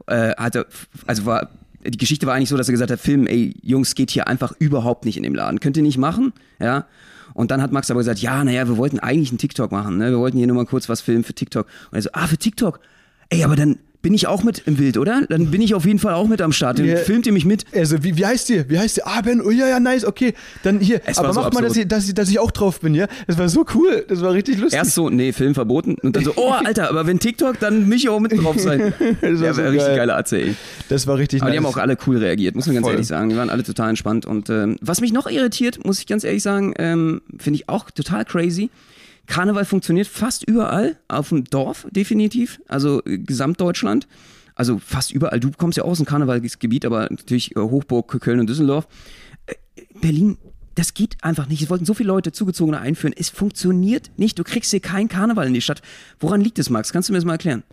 äh, hat er, also war, die Geschichte war eigentlich so, dass er gesagt hat, Film, ey, Jungs, geht hier einfach überhaupt nicht in dem Laden. Könnt ihr nicht machen, ja? Und dann hat Max aber gesagt, ja, naja, wir wollten eigentlich einen TikTok machen, ne? Wir wollten hier nur mal kurz was filmen für TikTok. Und er so, ah, für TikTok? Ey, aber dann bin ich auch mit im Bild, oder? Dann bin ich auf jeden Fall auch mit am Start. Dann
Ja.
filmt ihr mich mit.
Also, wie, wie heißt ihr? Wie heißt ihr? Ah, Ben, oh ja, ja, nice, okay. Dann hier,
Es
aber
so
macht mal, dass ich, dass, ich, dass ich auch drauf bin, ja? Das war so cool, das war richtig lustig.
Erst so, nee, Film verboten. Und dann so, oh, Alter, aber wenn TikTok, dann mich auch mit drauf sein.
Das war
ja,
so
richtig
geil.
geile ey.
Das war richtig
Aber die
nice.
haben auch alle cool reagiert, muss man ganz
Voll.
ehrlich sagen. Die waren alle total entspannt. Und ähm, was mich noch irritiert, muss ich ganz ehrlich sagen, ähm, finde ich auch total crazy. Karneval funktioniert fast überall, auf dem Dorf definitiv, also äh, Gesamtdeutschland. Also fast überall. Du kommst ja auch aus dem Karnevalsgebiet, aber natürlich äh, Hochburg, Köln und Düsseldorf. Äh, Berlin das geht einfach nicht. Es wollten so viele Leute Zugezogene einführen. Es funktioniert nicht. Du kriegst hier keinen Karneval in die Stadt. Woran liegt es, Max? Kannst du mir das mal erklären?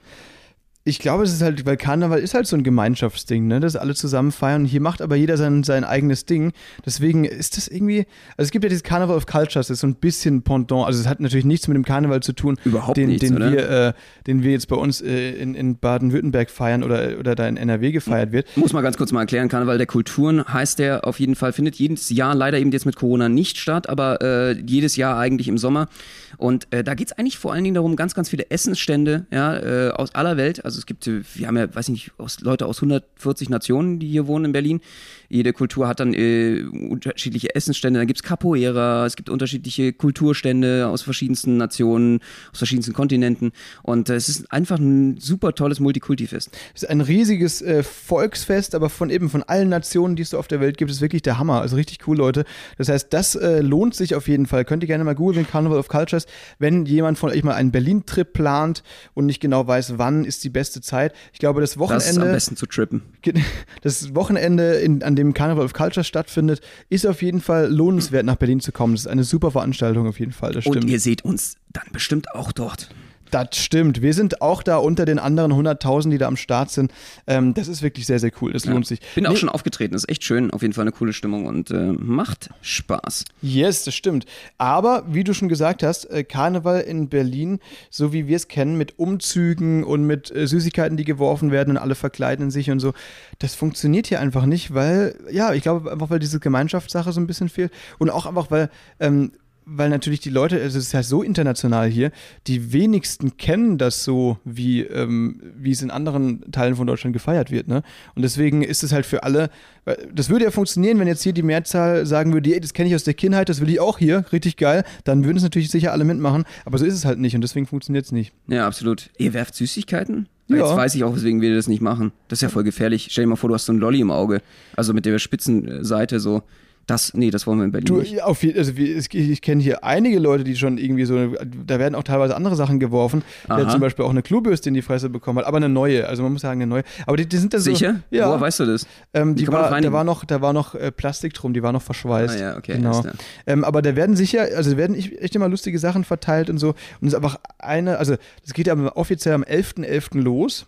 Ich glaube, es ist halt, weil Karneval ist halt so ein Gemeinschaftsding, ne? dass alle zusammen feiern. Hier macht aber jeder sein, sein eigenes Ding. Deswegen ist das irgendwie. Also es gibt ja dieses Carnival of Cultures, das ist so ein bisschen Pendant. Also es hat natürlich nichts mit dem Karneval zu tun,
Überhaupt
den,
nichts,
den
oder?
wir, äh, den wir jetzt bei uns äh, in, in Baden-Württemberg feiern oder, oder da in NRW gefeiert wird.
Muss mal ganz kurz mal erklären, Karneval der Kulturen heißt der auf jeden Fall, findet jedes Jahr leider eben jetzt mit Corona nicht statt, aber äh, jedes Jahr eigentlich im Sommer. Und äh, da geht's eigentlich vor allen Dingen darum, ganz, ganz viele Essensstände ja, äh, aus aller Welt. Also es gibt, wir haben ja, weiß ich nicht, Leute aus 140 Nationen, die hier wohnen in Berlin. Jede Kultur hat dann äh, unterschiedliche Essensstände. Dann gibt's Capoeira, es gibt unterschiedliche Kulturstände aus verschiedensten Nationen, aus verschiedensten Kontinenten. Und äh, es ist einfach ein super tolles Multikulti-Fest.
Es ist ein riesiges äh, Volksfest, aber von eben von allen Nationen, die es so auf der Welt gibt, ist wirklich der Hammer. Also richtig cool, Leute. Das heißt, das äh, lohnt sich auf jeden Fall. Könnt ihr gerne mal googeln, Carnival of Cultures. Wenn jemand von euch mal einen Berlin-Trip plant und nicht genau weiß, wann ist die beste Zeit. Ich glaube, das
Das ist am
Wochenende,
besten zu trippen.
das Wochenende, in, an dem Carnival of Cultures stattfindet, ist auf jeden Fall lohnenswert, nach Berlin zu kommen. Das ist eine super Veranstaltung auf jeden Fall. Das
Und
stimmt.
ihr seht uns dann bestimmt auch dort.
Das stimmt. Wir sind auch da unter den anderen 100.000, die da am Start sind. Ähm, das ist wirklich sehr, sehr cool. Das lohnt sich.
Bin auch
Nee,
schon aufgetreten, ist echt schön, auf jeden Fall eine coole Stimmung und äh, macht Spaß.
Yes, das stimmt. Aber wie du schon gesagt hast, äh, Karneval in Berlin, so wie wir es kennen, mit Umzügen und mit äh, Süßigkeiten, die geworfen werden und alle verkleiden sich und so, das funktioniert hier einfach nicht, weil, ja, ich glaube einfach, weil diese Gemeinschaftssache so ein bisschen fehlt und auch einfach, weil, ähm, weil natürlich die Leute, also es ist ja so international hier, die wenigsten kennen das so, wie, ähm, wie es in anderen Teilen von Deutschland gefeiert wird. Ne? Und deswegen ist es halt für alle, das würde ja funktionieren, wenn jetzt hier die Mehrzahl sagen würde, ey, das kenne ich aus der Kindheit, das will ich auch hier, richtig geil, dann würden es natürlich sicher alle mitmachen, aber so ist es halt nicht und deswegen funktioniert es nicht.
Ja, absolut. Ihr werft Süßigkeiten?
Ja.
Jetzt weiß ich auch, weswegen wir das nicht machen. Das ist ja voll gefährlich. Stell dir mal vor, du hast so ein Lolli im Auge. Also mit der Spitzenseite so. Das, nee, das wollen wir in Berlin
Du,
nicht.
auf, also ich, ich kenne hier einige Leute, die schon irgendwie so, da werden auch teilweise andere Sachen geworfen. Der
Aha.
hat zum Beispiel auch eine Klobürste in die Fresse bekommen hat, aber eine neue, also man muss sagen eine neue. Aber die, die sind da so.
Sicher?
Ja.
Woher weißt du das?
Ähm,
Die
war, da war noch, da war noch äh, Plastik drum, die war noch verschweißt.
Ah ja, okay,
Genau. Ähm, aber da werden sicher, also da werden echt immer lustige Sachen verteilt und so. Und es ist einfach eine, also das geht ja offiziell am 11.11. los.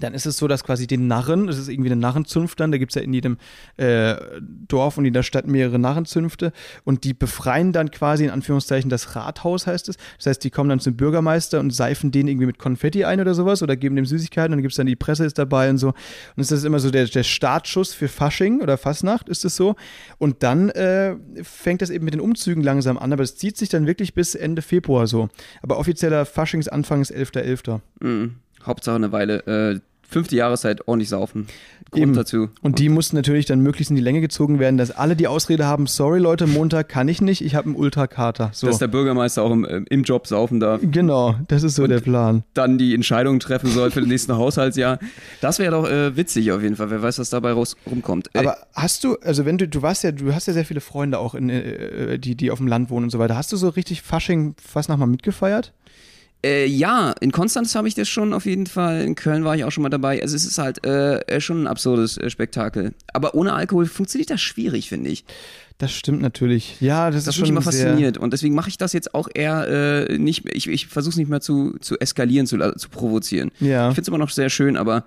Dann ist es so, dass quasi den Narren, das ist irgendwie eine Narrenzunft dann, da gibt es ja in jedem äh, Dorf und in der Stadt mehrere Narrenzünfte und die befreien dann quasi in Anführungszeichen das Rathaus, heißt es. Das heißt, die kommen dann zum Bürgermeister und seifen den irgendwie mit Konfetti ein oder sowas oder geben dem Süßigkeiten und dann gibt es dann die Presse ist dabei und so. Und das ist immer so der, der Startschuss für Fasching oder Fasnacht, ist es so. Und dann äh, fängt das eben mit den Umzügen langsam an, aber es zieht sich dann wirklich bis Ende Februar so. Aber offizieller Faschingsanfang ist 11.11.
Mhm. Hauptsache eine Weile. Äh, fünfte Jahreszeit, ordentlich saufen. Grund
Eben.
dazu.
Und die mussten natürlich dann möglichst in die Länge gezogen werden, dass alle die Ausrede haben, sorry Leute, Montag kann ich nicht, ich habe einen Ultrakater. So.
Dass der Bürgermeister auch im, äh, im Job saufen darf.
genau, das ist so der Plan.
dann die Entscheidung treffen soll für das nächste Haushaltsjahr. Das wäre doch äh, witzig auf jeden Fall. Wer weiß, was dabei raus rumkommt. Äh,
Aber hast du, also wenn du, du warst ja, du hast ja sehr viele Freunde auch, in, äh, die, die auf dem Land wohnen und so weiter. Hast du so richtig Fasching fast noch mal mitgefeiert?
Äh, ja, in Konstanz habe ich das schon auf jeden Fall. In Köln war ich auch schon mal dabei. Also es ist halt äh, schon ein absurdes äh, Spektakel. Aber ohne Alkohol funktioniert das schwierig, finde ich.
Das stimmt natürlich. Ja, das,
Das
ist schon
immer fasziniert. Und deswegen mache ich das jetzt auch eher äh, nicht. Ich, ich versuche es nicht mehr zu, zu eskalieren, zu, zu provozieren.
Ja.
Ich finde es immer noch sehr schön, aber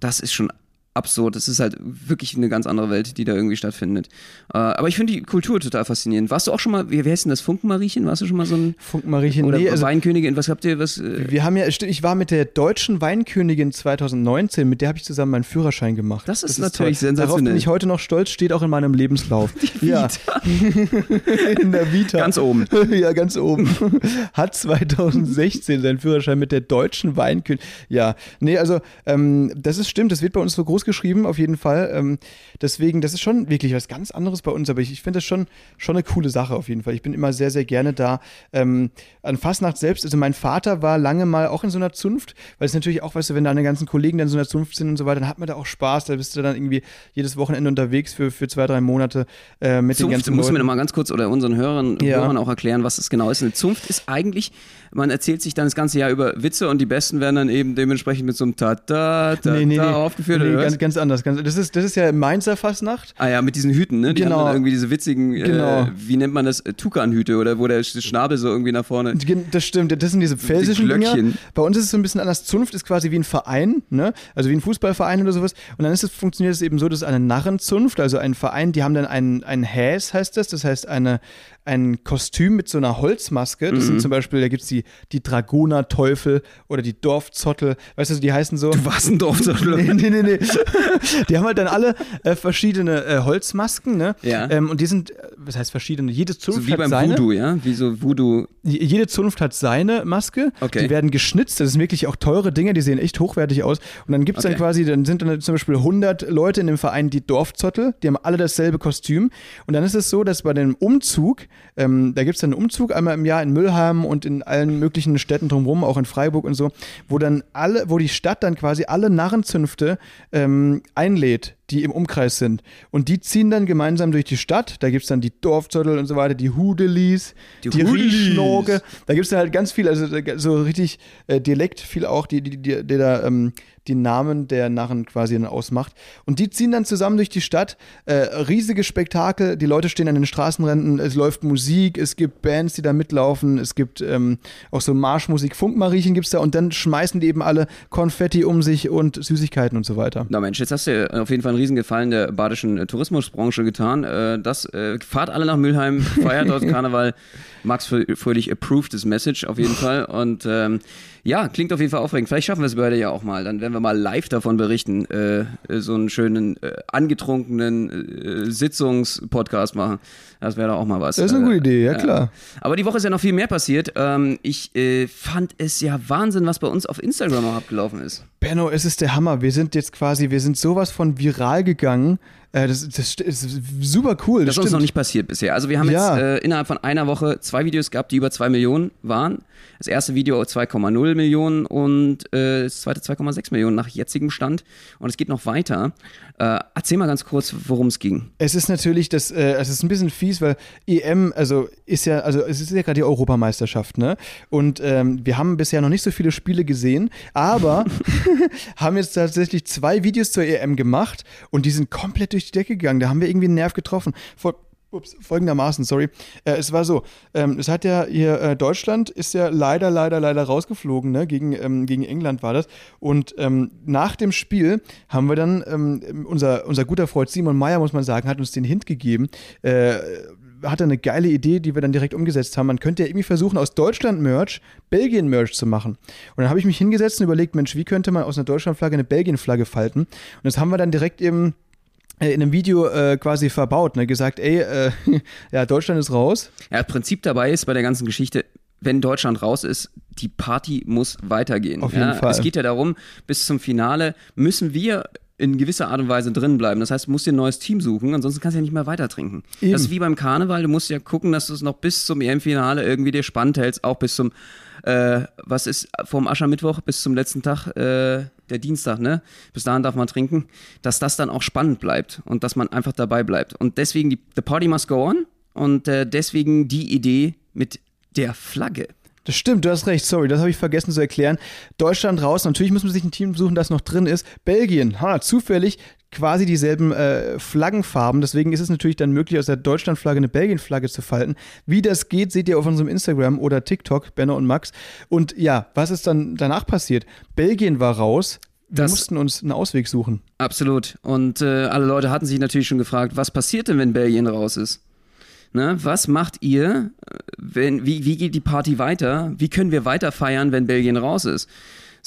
das ist schon absurd. Das ist halt wirklich eine ganz andere Welt, die da irgendwie stattfindet. Äh, aber ich finde die Kultur total faszinierend. Warst du auch schon mal, wie, wie heißt denn das, Funkenmariechen? Warst du schon mal so ein.
Funkenmariechen.
Oder
Nee, also
Weinkönigin? Was habt ihr, was. Äh,
wir haben ja, ich war mit der deutschen Weinkönigin 2019, mit der habe ich zusammen meinen Führerschein gemacht.
Das ist natürlich
toll. Darauf
sensationell.
bin ich heute noch stolz, steht auch in meinem Lebenslauf. ja, in der Vita.
Ganz oben.
ja, ganz oben. Hat 2016 seinen Führerschein mit der deutschen Weinkönigin. Ja, nee, also ähm, das ist stimmt, das wird bei uns so groß geschrieben, auf jeden Fall. Ähm, deswegen, das ist schon wirklich was ganz anderes bei uns, aber ich, ich finde das schon, schon eine coole Sache auf jeden Fall. Ich bin immer sehr, sehr gerne da. Ähm, an Fastnacht selbst, also mein Vater war lange mal auch in so einer Zunft, weil es natürlich auch, weißt du, wenn deine ganzen Kollegen dann in so einer Zunft sind und so weiter, dann hat man da auch Spaß, da bist du dann irgendwie jedes Wochenende unterwegs für, für zwei, drei Monate äh, mit den
Zunft,
ganzen
muss mir
Leuten.
noch mal ganz kurz oder unseren Hörern
Ja.
Hörern auch erklären, was das genau ist. Eine Zunft ist eigentlich, man erzählt sich dann das ganze Jahr über Witze und die besten werden dann eben dementsprechend mit so einem Ta-Ta, Ta-Ta
Nee, nee, nee.
aufgeführt.
Nee,
oder?
ganz, ganz anders. Ganz, das, ist, das ist ja Mainzer Fastnacht.
Ah ja, mit diesen Hüten, ne? Die
Genau.
haben dann irgendwie diese witzigen,
Genau.
äh, wie nennt man das, äh, Tukanhüte oder wo der Schnabel so irgendwie nach vorne.
Das stimmt, das sind diese pfälzischen Dinger.
Glöckchen.
Bei uns ist es so ein bisschen anders. Zunft ist quasi wie ein Verein, ne? also wie ein Fußballverein oder sowas. Und dann ist es, funktioniert es eben so, dass eine Narrenzunft, also ein Verein, die haben dann einen, einen Häs, heißt das, das heißt eine, ein Kostüm mit so einer Holzmaske. Das
Mhm.
sind zum Beispiel, da gibt es die, die Dragoner-Teufel oder die Dorfzottel, weißt du, die heißen so.
Du warst ein Dorfzottel.
Nee, nee, nee, nee. Die haben halt dann alle äh, verschiedene äh, Holzmasken, ne?
Ja.
Ähm, und die sind, äh, was heißt verschiedene? Jede Zunft
So wie
hat
beim
seine.
Voodoo, ja? Wie so Voodoo.
Je- Jede Zunft hat seine Maske.
Okay.
Die werden geschnitzt. Das sind wirklich auch teure Dinge. Die sehen echt hochwertig aus. Und dann gibt es
Okay.
dann quasi, dann sind dann zum Beispiel 100 Leute in dem Verein, die Dorfzottel. Die haben alle dasselbe Kostüm. Und dann ist es so, dass bei dem Umzug, ähm, da gibt es dann einen Umzug einmal im Jahr in Müllheim und in allen möglichen Städten drumherum, auch in Freiburg und so, wo dann alle, wo die Stadt dann quasi alle Narrenzünfte ähm, einlädt die im Umkreis sind. Und die ziehen dann gemeinsam durch die Stadt. Da gibt es dann die Dorfzottel und so weiter, die Hudelis,
Die
die,
Hudelis.
Riechschnorke. Da gibt es dann halt ganz viel, also so richtig äh, Dialekt, viel auch, die, die, die, der da ähm, die Namen der Narren quasi dann ausmacht. Und die ziehen dann zusammen durch die Stadt. Äh, riesige Spektakel, die Leute stehen an den Straßenränden, es läuft Musik, es gibt Bands, die da mitlaufen, es gibt ähm, auch so Marschmusik, Funkmariechen gibt es da und dann schmeißen die eben alle Konfetti um sich und Süßigkeiten und so weiter.
Na Mensch, jetzt hast du auf jeden Fall einen Riesengefallen der badischen Tourismusbranche getan. Äh, das, äh, fahrt alle nach Mülheim, feiert dort Karneval. Max Frö- Fröhlich approved this message auf jeden Fall. Und ähm, ja, klingt auf jeden Fall aufregend. Vielleicht schaffen wir es beide ja auch mal. Dann werden wir mal live davon berichten. Äh, äh, so einen schönen, äh, angetrunkenen äh, Sitzungspodcast machen. Das wäre doch auch mal was.
Das ist eine
Äh,
gute Idee, ja klar.
Aber die Woche ist ja noch viel mehr passiert. Ähm, ich äh, fand es ja Wahnsinn, was bei uns auf Instagram auch abgelaufen ist.
Benno, es ist der Hammer. Wir sind jetzt quasi, wir sind sowas von viral gegangen. Äh, das, das st- ist super cool.
Das ist uns noch nicht passiert bisher. Also wir haben
Ja.
jetzt äh, innerhalb von einer Woche zwei Videos gehabt, die über zwei Millionen waren. Das erste Video 2,0 Millionen und äh, das zweite 2,6 Millionen nach jetzigem Stand. Und es geht noch weiter. Äh, erzähl mal ganz kurz, worum es ging.
Es ist natürlich das, äh, es ist ein bisschen fies, weil EM, also ist ja, also es ist ja gerade die Europameisterschaft, ne? Und ähm, wir haben bisher noch nicht so viele Spiele gesehen, aber haben jetzt tatsächlich zwei Videos zur EM gemacht und die sind komplett durch die Decke gegangen. Da haben wir irgendwie einen Nerv getroffen. Vor, Ups, folgendermaßen, sorry. Äh, es war so, ähm, es hat ja hier, äh, Deutschland ist ja leider, leider, leider rausgeflogen, ne? Gegen, ähm, gegen England war das. Und ähm, nach dem Spiel haben wir dann, ähm, unser, unser guter Freund Simon Meyer, muss man sagen, hat uns den Hint gegeben, äh, hatte eine geile Idee, die wir dann direkt umgesetzt haben. Man könnte ja irgendwie versuchen, aus Deutschland-Merch Belgien-Merch zu machen. Und dann habe ich mich hingesetzt und überlegt, Mensch, wie könnte man aus einer Deutschland-Flagge eine Belgien-Flagge falten? Und das haben wir dann direkt eben in einem Video äh, quasi verbaut, ne? gesagt, ey, äh, ja, Deutschland ist raus.
Ja, das Prinzip dabei ist bei der ganzen Geschichte, wenn Deutschland raus ist, die Party muss weitergehen.
Auf jeden
ja,
Fall.
Es geht ja darum, bis zum Finale müssen wir in gewisser Art und Weise drin bleiben. Das heißt, du musst dir ein neues Team suchen, ansonsten kannst du ja nicht mehr weiter trinken.
Eben.
Das ist wie beim Karneval, du musst ja gucken, dass du es noch bis zum EM-Finale irgendwie dir spannend hältst, auch bis zum, äh, was ist vom Aschermittwoch bis zum letzten Tag, äh, der Dienstag, ne? Bis dahin darf man trinken, dass das dann auch spannend bleibt und dass man einfach dabei bleibt. Und deswegen, die, the party must go on und äh, deswegen die Idee mit der Flagge.
Das stimmt, du hast recht, sorry, das habe ich vergessen zu erklären. Deutschland raus, natürlich muss man sich ein Team suchen, das noch drin ist. Belgien, ha, zufällig quasi dieselben äh, Flaggenfarben, deswegen ist es natürlich dann möglich, aus der Deutschlandflagge eine Belgien-Flagge zu falten. Wie das geht, seht ihr auf unserem Instagram oder TikTok, Benno und Max. Und ja, was ist dann danach passiert? Belgien war raus, wir
Das-
mussten uns einen Ausweg suchen.
Absolut. Und äh, alle Leute hatten sich natürlich schon gefragt, was passiert denn, wenn Belgien raus ist? Ne? Was macht ihr? äh, Wenn, wie, wie geht die Party weiter? Wie können wir weiter feiern, wenn Belgien raus ist?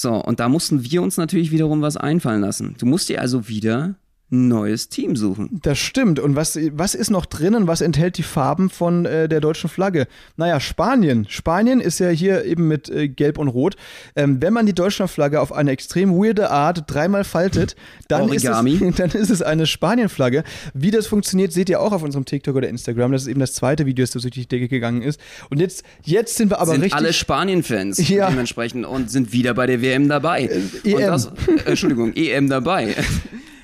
So, und da mussten wir uns natürlich wiederum was einfallen lassen. Du musst dir also wieder neues Team suchen.
Das stimmt. Und was, was ist noch drin und was enthält die Farben von äh, der deutschen Flagge? Naja, Spanien. Spanien ist ja hier eben mit äh, Gelb und Rot. Ähm, wenn man die Deutschlandflagge auf eine extrem weirde Art dreimal faltet, dann, ist
Origami.
es, dann ist es eine Spanienflagge. Wie das funktioniert, seht ihr auch auf unserem TikTok oder Instagram. Das ist eben das zweite Video, das durch die Decke gegangen ist. Und jetzt, jetzt sind wir aber
sind
richtig.
alle Spanien-Fans
Ja.
dementsend und sind wieder bei der WM dabei.
EM.
Und das, äh, Entschuldigung, EM dabei.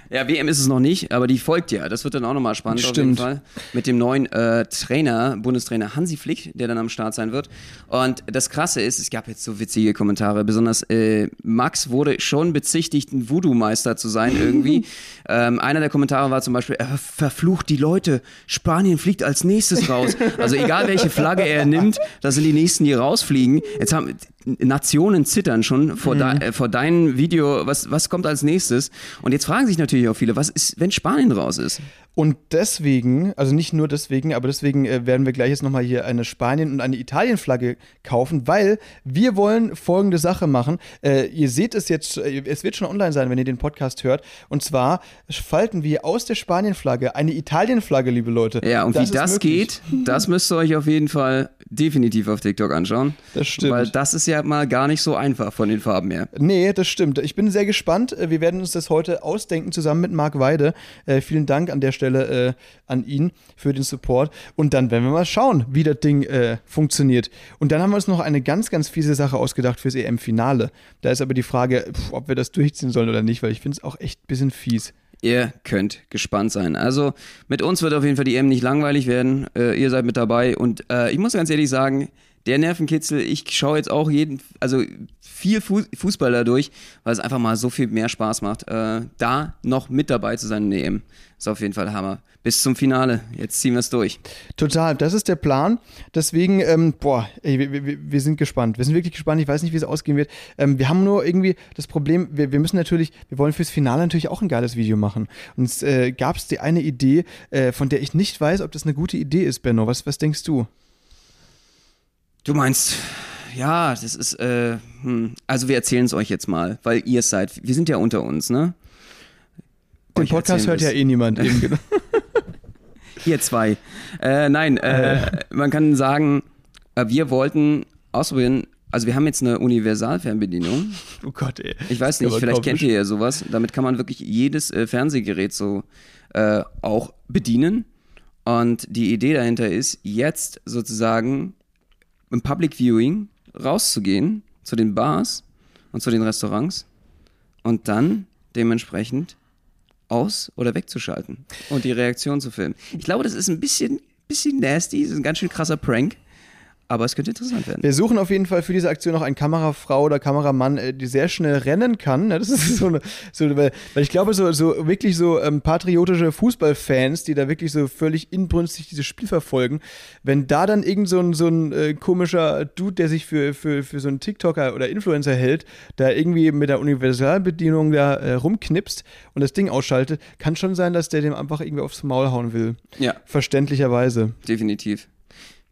Ja, WM ist es noch nicht, aber die folgt ja. Das wird dann auch nochmal spannend auf jeden
Stimmt.
Fall. Mit dem neuen äh, Trainer, Bundestrainer Hansi Flick, der dann am Start sein wird. Und das Krasse ist, es gab jetzt so witzige Kommentare. Besonders äh, Max wurde schon bezichtigt, ein Voodoo-Meister zu sein irgendwie. ähm, einer der Kommentare war zum Beispiel, er verflucht die Leute. Spanien fliegt als nächstes raus. Also egal welche Flagge er nimmt, das sind die nächsten, die rausfliegen. Jetzt haben Nationen zittern schon vor, de, äh, vor deinem Video, was, was kommt als nächstes? Und jetzt fragen sich natürlich auch viele, was ist, wenn Spanien raus ist?
Und deswegen, also nicht nur deswegen, aber deswegen äh, werden wir gleich jetzt nochmal hier eine Spanien- und eine Italien-Flagge kaufen, weil wir wollen folgende Sache machen. Äh, ihr seht es jetzt, äh, es wird schon online sein, wenn ihr den Podcast hört. Und zwar falten wir aus der Spanien-Flagge eine Italien-Flagge, liebe Leute.
Ja, und wie
ist
das
möglich.
geht, das müsst ihr euch auf jeden Fall definitiv auf TikTok anschauen.
Das stimmt.
Weil das ist ja mal gar nicht so einfach von den Farben her.
Nee, das stimmt. Ich bin sehr gespannt. Äh, Wir werden uns das heute ausdenken zusammen mit Marc Weide. Äh, vielen Dank an der Stelle äh, an ihn für den Support. Und dann werden wir mal schauen, wie das Ding äh, funktioniert. Und dann haben wir uns noch eine ganz, ganz fiese Sache ausgedacht fürs EM-Finale. Da ist aber die Frage, pf, ob wir das durchziehen sollen oder nicht, weil ich finde es auch echt ein bisschen fies.
Ihr könnt gespannt sein. Also mit uns wird auf jeden Fall die EM nicht langweilig werden. Äh, ihr seid mit dabei. Und äh, ich muss ganz ehrlich sagen, der Nervenkitzel, ich schaue jetzt auch jeden, also viel Fu Fußball dadurch, weil es einfach mal so viel mehr Spaß macht, äh, da noch mit dabei zu sein in der EM. Ist auf jeden Fall Hammer. Bis zum Finale. Jetzt ziehen wir es durch.
Total, das ist der Plan. Deswegen, ähm, boah, ey, wir, wir, wir sind gespannt. Wir sind wirklich gespannt. Ich weiß nicht, wie es ausgehen wird. Ähm, wir haben nur irgendwie das Problem, wir, wir müssen natürlich, wir wollen fürs Finale natürlich auch ein geiles Video machen. Und es äh, gab es die eine Idee, äh, von der ich nicht weiß, ob das eine gute Idee ist, Benno. Was, was denkst du?
Du meinst, ja, das ist, äh, hm. also wir erzählen es euch jetzt mal, weil ihr es seid. Wir sind ja unter uns, ne?
Den
Euch
Podcast hört ja
wir's.
eh niemand. Eben, genau.
Ihr zwei. Äh, nein, äh, man kann sagen, äh, wir wollten ausprobieren, also wir haben jetzt eine Universalfernbedienung.
oh Gott, ey.
Ich weiß nicht, vielleicht
kaum
kennt ihr ja sowas. Damit kann man wirklich jedes äh, Fernsehgerät so äh, auch bedienen. Und die Idee dahinter ist, jetzt sozusagen im Public Viewing rauszugehen zu den Bars und zu den Restaurants und dann dementsprechend aus- oder wegzuschalten und die Reaktion zu filmen. Ich glaube, das ist ein bisschen, bisschen nasty, das ist ein ganz schön krasser Prank, aber es könnte interessant werden.
Wir suchen auf jeden Fall für diese Aktion noch einen Kamerafrau oder Kameramann, äh, die sehr schnell rennen kann. ne? Das ist so eine, so, weil, weil ich glaube, so, so wirklich so ähm, patriotische Fußballfans, die da wirklich so völlig inbrünstig dieses Spiel verfolgen, wenn da dann irgend so ein, so ein äh, komischer Dude, der sich für, für, für so einen TikToker oder Influencer hält, da irgendwie mit der Universalbedienung da äh, rumknipst und das Ding ausschaltet, kann schon sein, dass der dem einfach irgendwie aufs Maul hauen will.
Ja,
Verständlicherweise.
definitiv.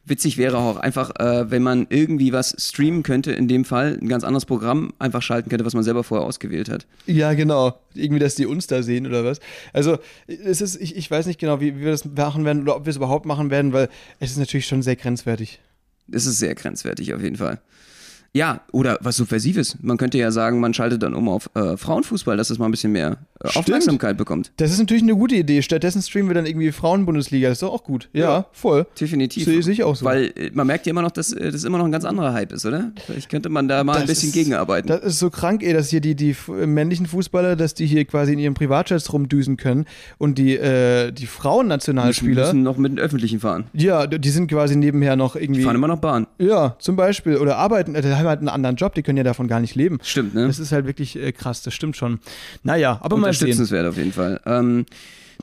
Witzig wäre auch einfach, äh, wenn man irgendwie was streamen könnte, in dem Fall ein ganz anderes Programm einfach schalten könnte, was man selber vorher ausgewählt hat.
Ja, genau. Irgendwie, dass die uns da sehen oder was. Also, es ist, ich, ich weiß nicht genau, wie, wie wir das machen werden oder ob wir es überhaupt machen werden, weil es ist natürlich schon sehr grenzwertig.
Das ist sehr grenzwertig auf jeden Fall. Ja, oder was Subversives. Man könnte ja sagen, man schaltet dann um auf äh, Frauenfußball, dass es mal ein bisschen mehr äh. Aufmerksamkeit bekommt.
Das ist natürlich eine gute Idee. Stattdessen streamen wir dann irgendwie Frauenbundesliga. Das ist doch auch gut. Ja,
Ja.
voll.
Definitiv.
Sehe ich auch so.
Weil äh, man merkt ja immer noch, dass äh, das immer noch ein ganz anderer Hype ist, oder? Vielleicht könnte man da mal ein
Das
bisschen
ist-
gegenarbeiten.
Das ist so krank, ey, dass hier die, die männlichen Fußballer, dass die hier quasi in ihren Privatjets rumdüsen können und die, äh, die Frauennationalspieler,
müssen noch mit den Öffentlichen fahren.
ja, die sind quasi nebenher noch irgendwie.
Die fahren immer noch Bahn.
Ja, zum Beispiel. Oder arbeiten, äh, die haben halt einen anderen Job, die können ja davon gar nicht leben.
Stimmt, ne?
Das ist halt wirklich äh, krass, das stimmt schon. Naja, aber mal sehen.
Unterstützenswert auf jeden Fall. Ähm,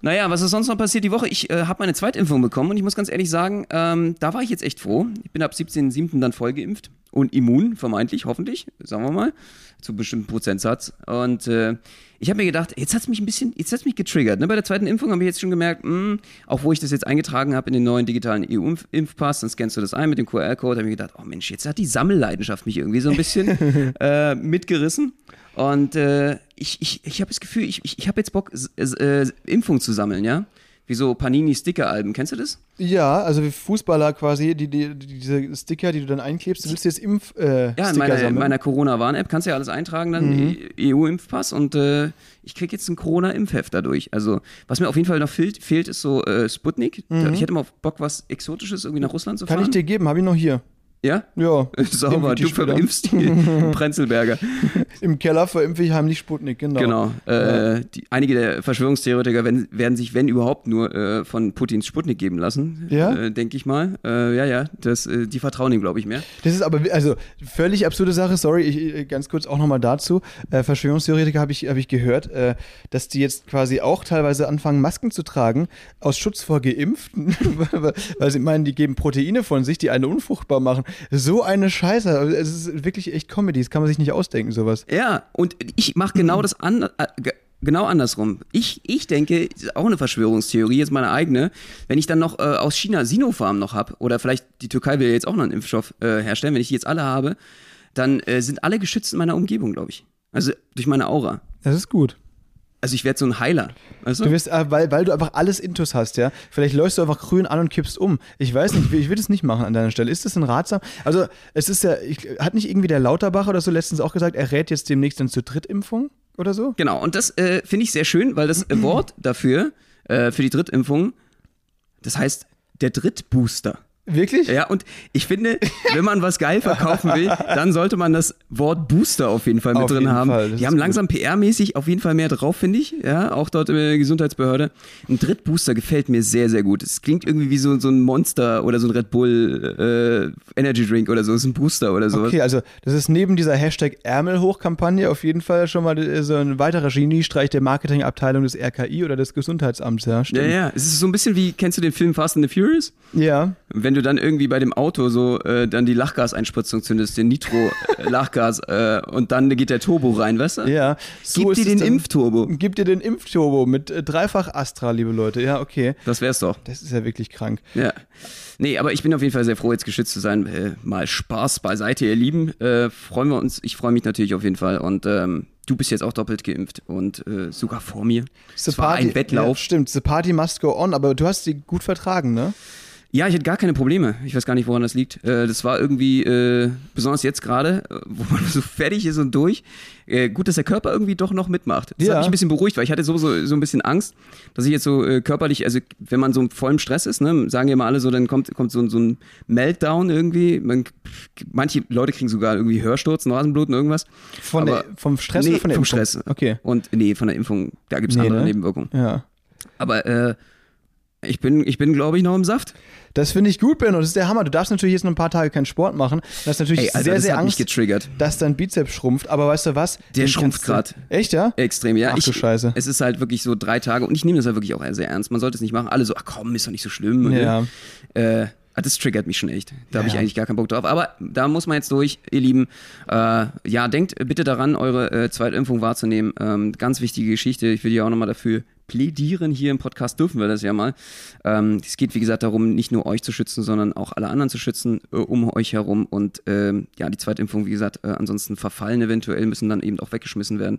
naja, was ist sonst noch passiert die Woche? Ich äh, habe meine Zweitimpfung bekommen und ich muss ganz ehrlich sagen, ähm, da war ich jetzt echt froh. Ich bin ab 17.07. dann voll geimpft und immun, vermeintlich, hoffentlich, sagen wir mal, zu einem bestimmten Prozentsatz. Und äh, ich habe mir gedacht, jetzt hat es mich ein bisschen, jetzt hat es mich getriggert. Ne? Bei der zweiten Impfung habe ich jetzt schon gemerkt, mh, auch wo ich das jetzt eingetragen habe in den neuen digitalen EU-Impfpass, dann scannst du das ein mit dem QR-Code, habe ich gedacht, oh Mensch, jetzt hat die Sammelleidenschaft mich irgendwie so ein bisschen äh, mitgerissen. Und äh, ich, ich, ich habe das Gefühl, ich, ich, ich habe jetzt Bock, äh, Impfung zu sammeln, ja? Wie so Panini-Sticker-Alben. Kennst du das?
Ja, also wie Fußballer quasi, die, die, die, diese Sticker, die du dann einklebst, du willst jetzt Impf äh,
Ja, in meiner, in meiner Corona-Warn-App kannst du ja alles eintragen, dann
Mhm.
E- EU-Impfpass und äh, ich krieg jetzt ein Corona-Impfheft dadurch. Also, was mir auf jeden Fall noch fehlt, fehlt ist so äh, Sputnik. Da- Ich hätte mal Bock, was Exotisches irgendwie nach Russland zu
Mhm. Kann
fahren.
ich dir geben, habe ich noch hier.
Ja?
Ja.
Sauber, du verimpfst die Prenzlberger.
Im Keller verimpfe ich heimlich Sputnik, genau.
Genau. Äh, die, einige der Verschwörungstheoretiker werden, werden sich, wenn überhaupt, nur äh, von Putins Sputnik geben lassen.
Ja?
Äh, Denke ich mal. Äh, ja, ja. Das, äh, die vertrauen ihm, glaube ich, mehr.
Das ist aber also völlig absurde Sache. Sorry, ich, ich- ganz kurz auch nochmal dazu. Äh, Verschwörungstheoretiker habe ich, hab ich gehört, äh, dass die jetzt quasi auch teilweise anfangen, Masken zu tragen aus Schutz vor Geimpften, weil, weil sie meinen, die geben Proteine von sich, die eine unfruchtbar machen. So eine Scheiße. Also, Es ist wirklich echt Comedy. Das kann man sich nicht ausdenken, sowas.
Ja, und ich mache genau das an, äh, ge- genau andersrum. Ich, ich denke, ist auch eine Verschwörungstheorie, jetzt meine eigene, wenn ich dann noch äh, aus China Sinopharm noch habe, oder vielleicht die Türkei will ja jetzt auch noch einen Impfstoff äh, herstellen, wenn ich die jetzt alle habe, dann äh, sind alle geschützt in meiner Umgebung, glaube ich. Also durch meine Aura.
Das ist gut.
Also ich werde so ein Heiler. Weißt du?
Du wirst, äh, weil, weil du einfach alles Intus hast, ja. Vielleicht läufst du einfach grün an und kippst um. Ich weiß nicht, ich würde es nicht machen an deiner Stelle. Ist das denn ratsam? Also, es ist ja, ich, hat nicht irgendwie der Lauterbach oder so letztens auch gesagt, er rät jetzt demnächst dann zur Drittimpfung oder so?
Genau, und das äh, finde ich sehr schön, weil das Wort dafür, äh, für die Drittimpfung, das heißt der Drittbooster.
Wirklich?
Ja, und ich finde, wenn man was geil verkaufen will, dann sollte man das Wort Booster auf jeden Fall mit
Auf
drin
jeden
haben.
Fall,
Die haben langsam PR-mäßig auf jeden Fall mehr drauf, finde ich. Ja, auch dort in der Gesundheitsbehörde. Ein Drittbooster gefällt mir sehr, sehr gut. Es klingt irgendwie wie so, so ein Monster oder so ein Red Bull äh, Energy Drink oder so. Das ist ein Booster oder sowas.
Okay, also das ist neben dieser Hashtag Ärmel-Hoch-Kampagne auf jeden Fall schon mal äh, so ein weiterer Geniestreich der Marketingabteilung des RKI oder des Gesundheitsamts, ja.
Ja,
Stimmt.
ja. Es ist so ein bisschen wie, kennst du den Film Fast and the Furious?
ja.
Wenn du dann irgendwie bei dem Auto so äh, dann die Lachgaseinspritzung zündest, den Nitro-Lachgas äh, und dann geht der Turbo rein, weißt du?
Ja, so
Gib dir den
dann-
Impfturbo.
Gib dir den Impfturbo mit äh, dreifach Astra, liebe Leute. Ja, okay.
Das wär's doch.
Das ist ja wirklich krank.
Ja. Nee, aber ich bin auf jeden Fall sehr froh, jetzt geschützt zu sein. Äh, mal Spaß beiseite, ihr Lieben. Äh, freuen wir uns. Ich freue mich natürlich auf jeden Fall. Und ähm, du bist jetzt auch doppelt geimpft und äh, sogar vor mir. Es war ein
Ja,
Wettlauf.
stimmt, the party must go on, aber du hast sie gut vertragen, ne?
Ja, ich hatte gar keine Probleme. Ich weiß gar nicht, woran das liegt. Äh, das war irgendwie, äh, besonders jetzt gerade, äh, wo man so fertig ist und durch. Äh, gut, dass der Körper irgendwie doch noch mitmacht. Das
Ja.
hat mich ein bisschen beruhigt, weil ich hatte so, so, ein bisschen Angst, dass ich jetzt so äh, körperlich, also wenn man so im vollen Stress ist, ne, sagen ja mal alle so, dann kommt, kommt so, ein- so ein Meltdown irgendwie. Man, manche Leute kriegen sogar irgendwie Hörsturz, Nasenbluten, irgendwas.
Von
Aber-
der, vom Stress
nee,
oder von der
vom
Impfung?
Stress.
Okay.
Und nee, von der Impfung, da gibt's
Nee,
andere
ne?
Nebenwirkungen.
Ja.
Aber äh, ich bin, ich bin glaube ich, noch im Saft.
Das finde ich gut, Benno. Das ist der Hammer. Du darfst natürlich jetzt noch ein paar Tage keinen Sport machen. Du hast natürlich
Ey, Alter,
sehr,
das
sehr Angst,
getriggert.
dass dein Bizeps schrumpft. Aber weißt du was?
Der
Den
schrumpft
du-
grad.
Echt, ja?
Extrem, ja.
Ach du
ich,
Scheiße.
Es ist halt wirklich so drei Tage und ich nehme das halt wirklich auch sehr ernst. Man sollte es nicht machen. Alle so, ach komm, ist doch nicht so schlimm.
Ja.
Äh, das triggert mich schon echt. Da habe ich
Ja.
eigentlich gar keinen Bock drauf. Aber da muss man jetzt durch, ihr Lieben. Äh, ja, denkt bitte daran, eure äh, Zweitimpfung wahrzunehmen. Ähm, ganz wichtige Geschichte. Ich will ja auch nochmal dafür plädieren. Hier im Podcast dürfen wir das ja mal. Ähm, es geht, wie gesagt, darum, nicht nur euch zu schützen, sondern auch alle anderen zu schützen äh, um euch herum. Und ähm, ja, die Zweitimpfung, wie gesagt, äh, ansonsten verfallen eventuell, müssen dann eben auch weggeschmissen werden.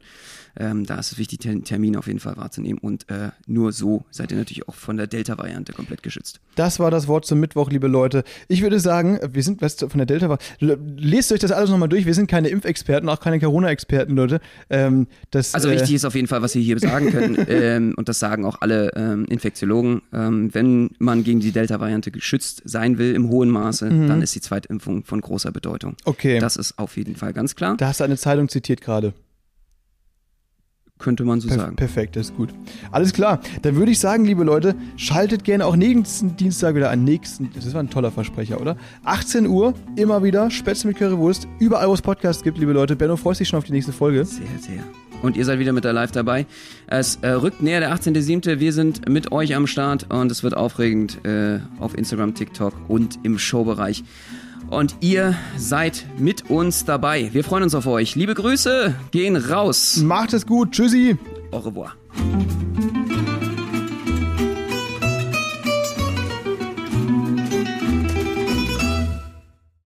Ähm, da ist es wichtig, den Termin auf jeden Fall wahrzunehmen. Und äh, nur so seid ihr natürlich auch von der Delta-Variante komplett geschützt.
Das war das Wort zum Mittwoch, liebe Leute. Ich würde sagen, wir sind was von der Delta. L- Lest euch das alles nochmal durch. Wir sind keine Impfexperten, auch keine Corona-Experten, Leute. Ähm, das,
Also
äh,
wichtig ist auf jeden Fall, was wir hier sagen können, ähm, und das sagen auch alle ähm, Infektiologen, ähm, wenn man gegen die Delta-Variante geschützt sein will im hohen Maße, dann ist die Zweitimpfung von großer Bedeutung.
Mhm. Okay.
Das ist auf jeden Fall ganz klar,
Da hast du eine Zeitung zitiert gerade.
könnte man so
Per
sagen.
Perfekt, das ist gut. Alles klar. Dann würde ich sagen, liebe Leute, schaltet gerne auch nächsten Dienstag wieder an. Nächsten, das war ein toller Versprecher, oder? 18 Uhr, immer wieder, Spätzle mit Currywurst. Überall, wo es Podcasts gibt, liebe Leute. Benno, freust dich schon auf die nächste Folge?
Sehr, sehr. Und ihr seid wieder mit der Live dabei. Es äh, rückt näher der 18.07. Wir sind mit euch am Start und es wird aufregend äh, auf Instagram, TikTok und im Showbereich. Und ihr seid mit uns dabei. Wir freuen uns auf euch. Liebe Grüße gehen raus.
Macht es gut. Tschüssi.
Au revoir.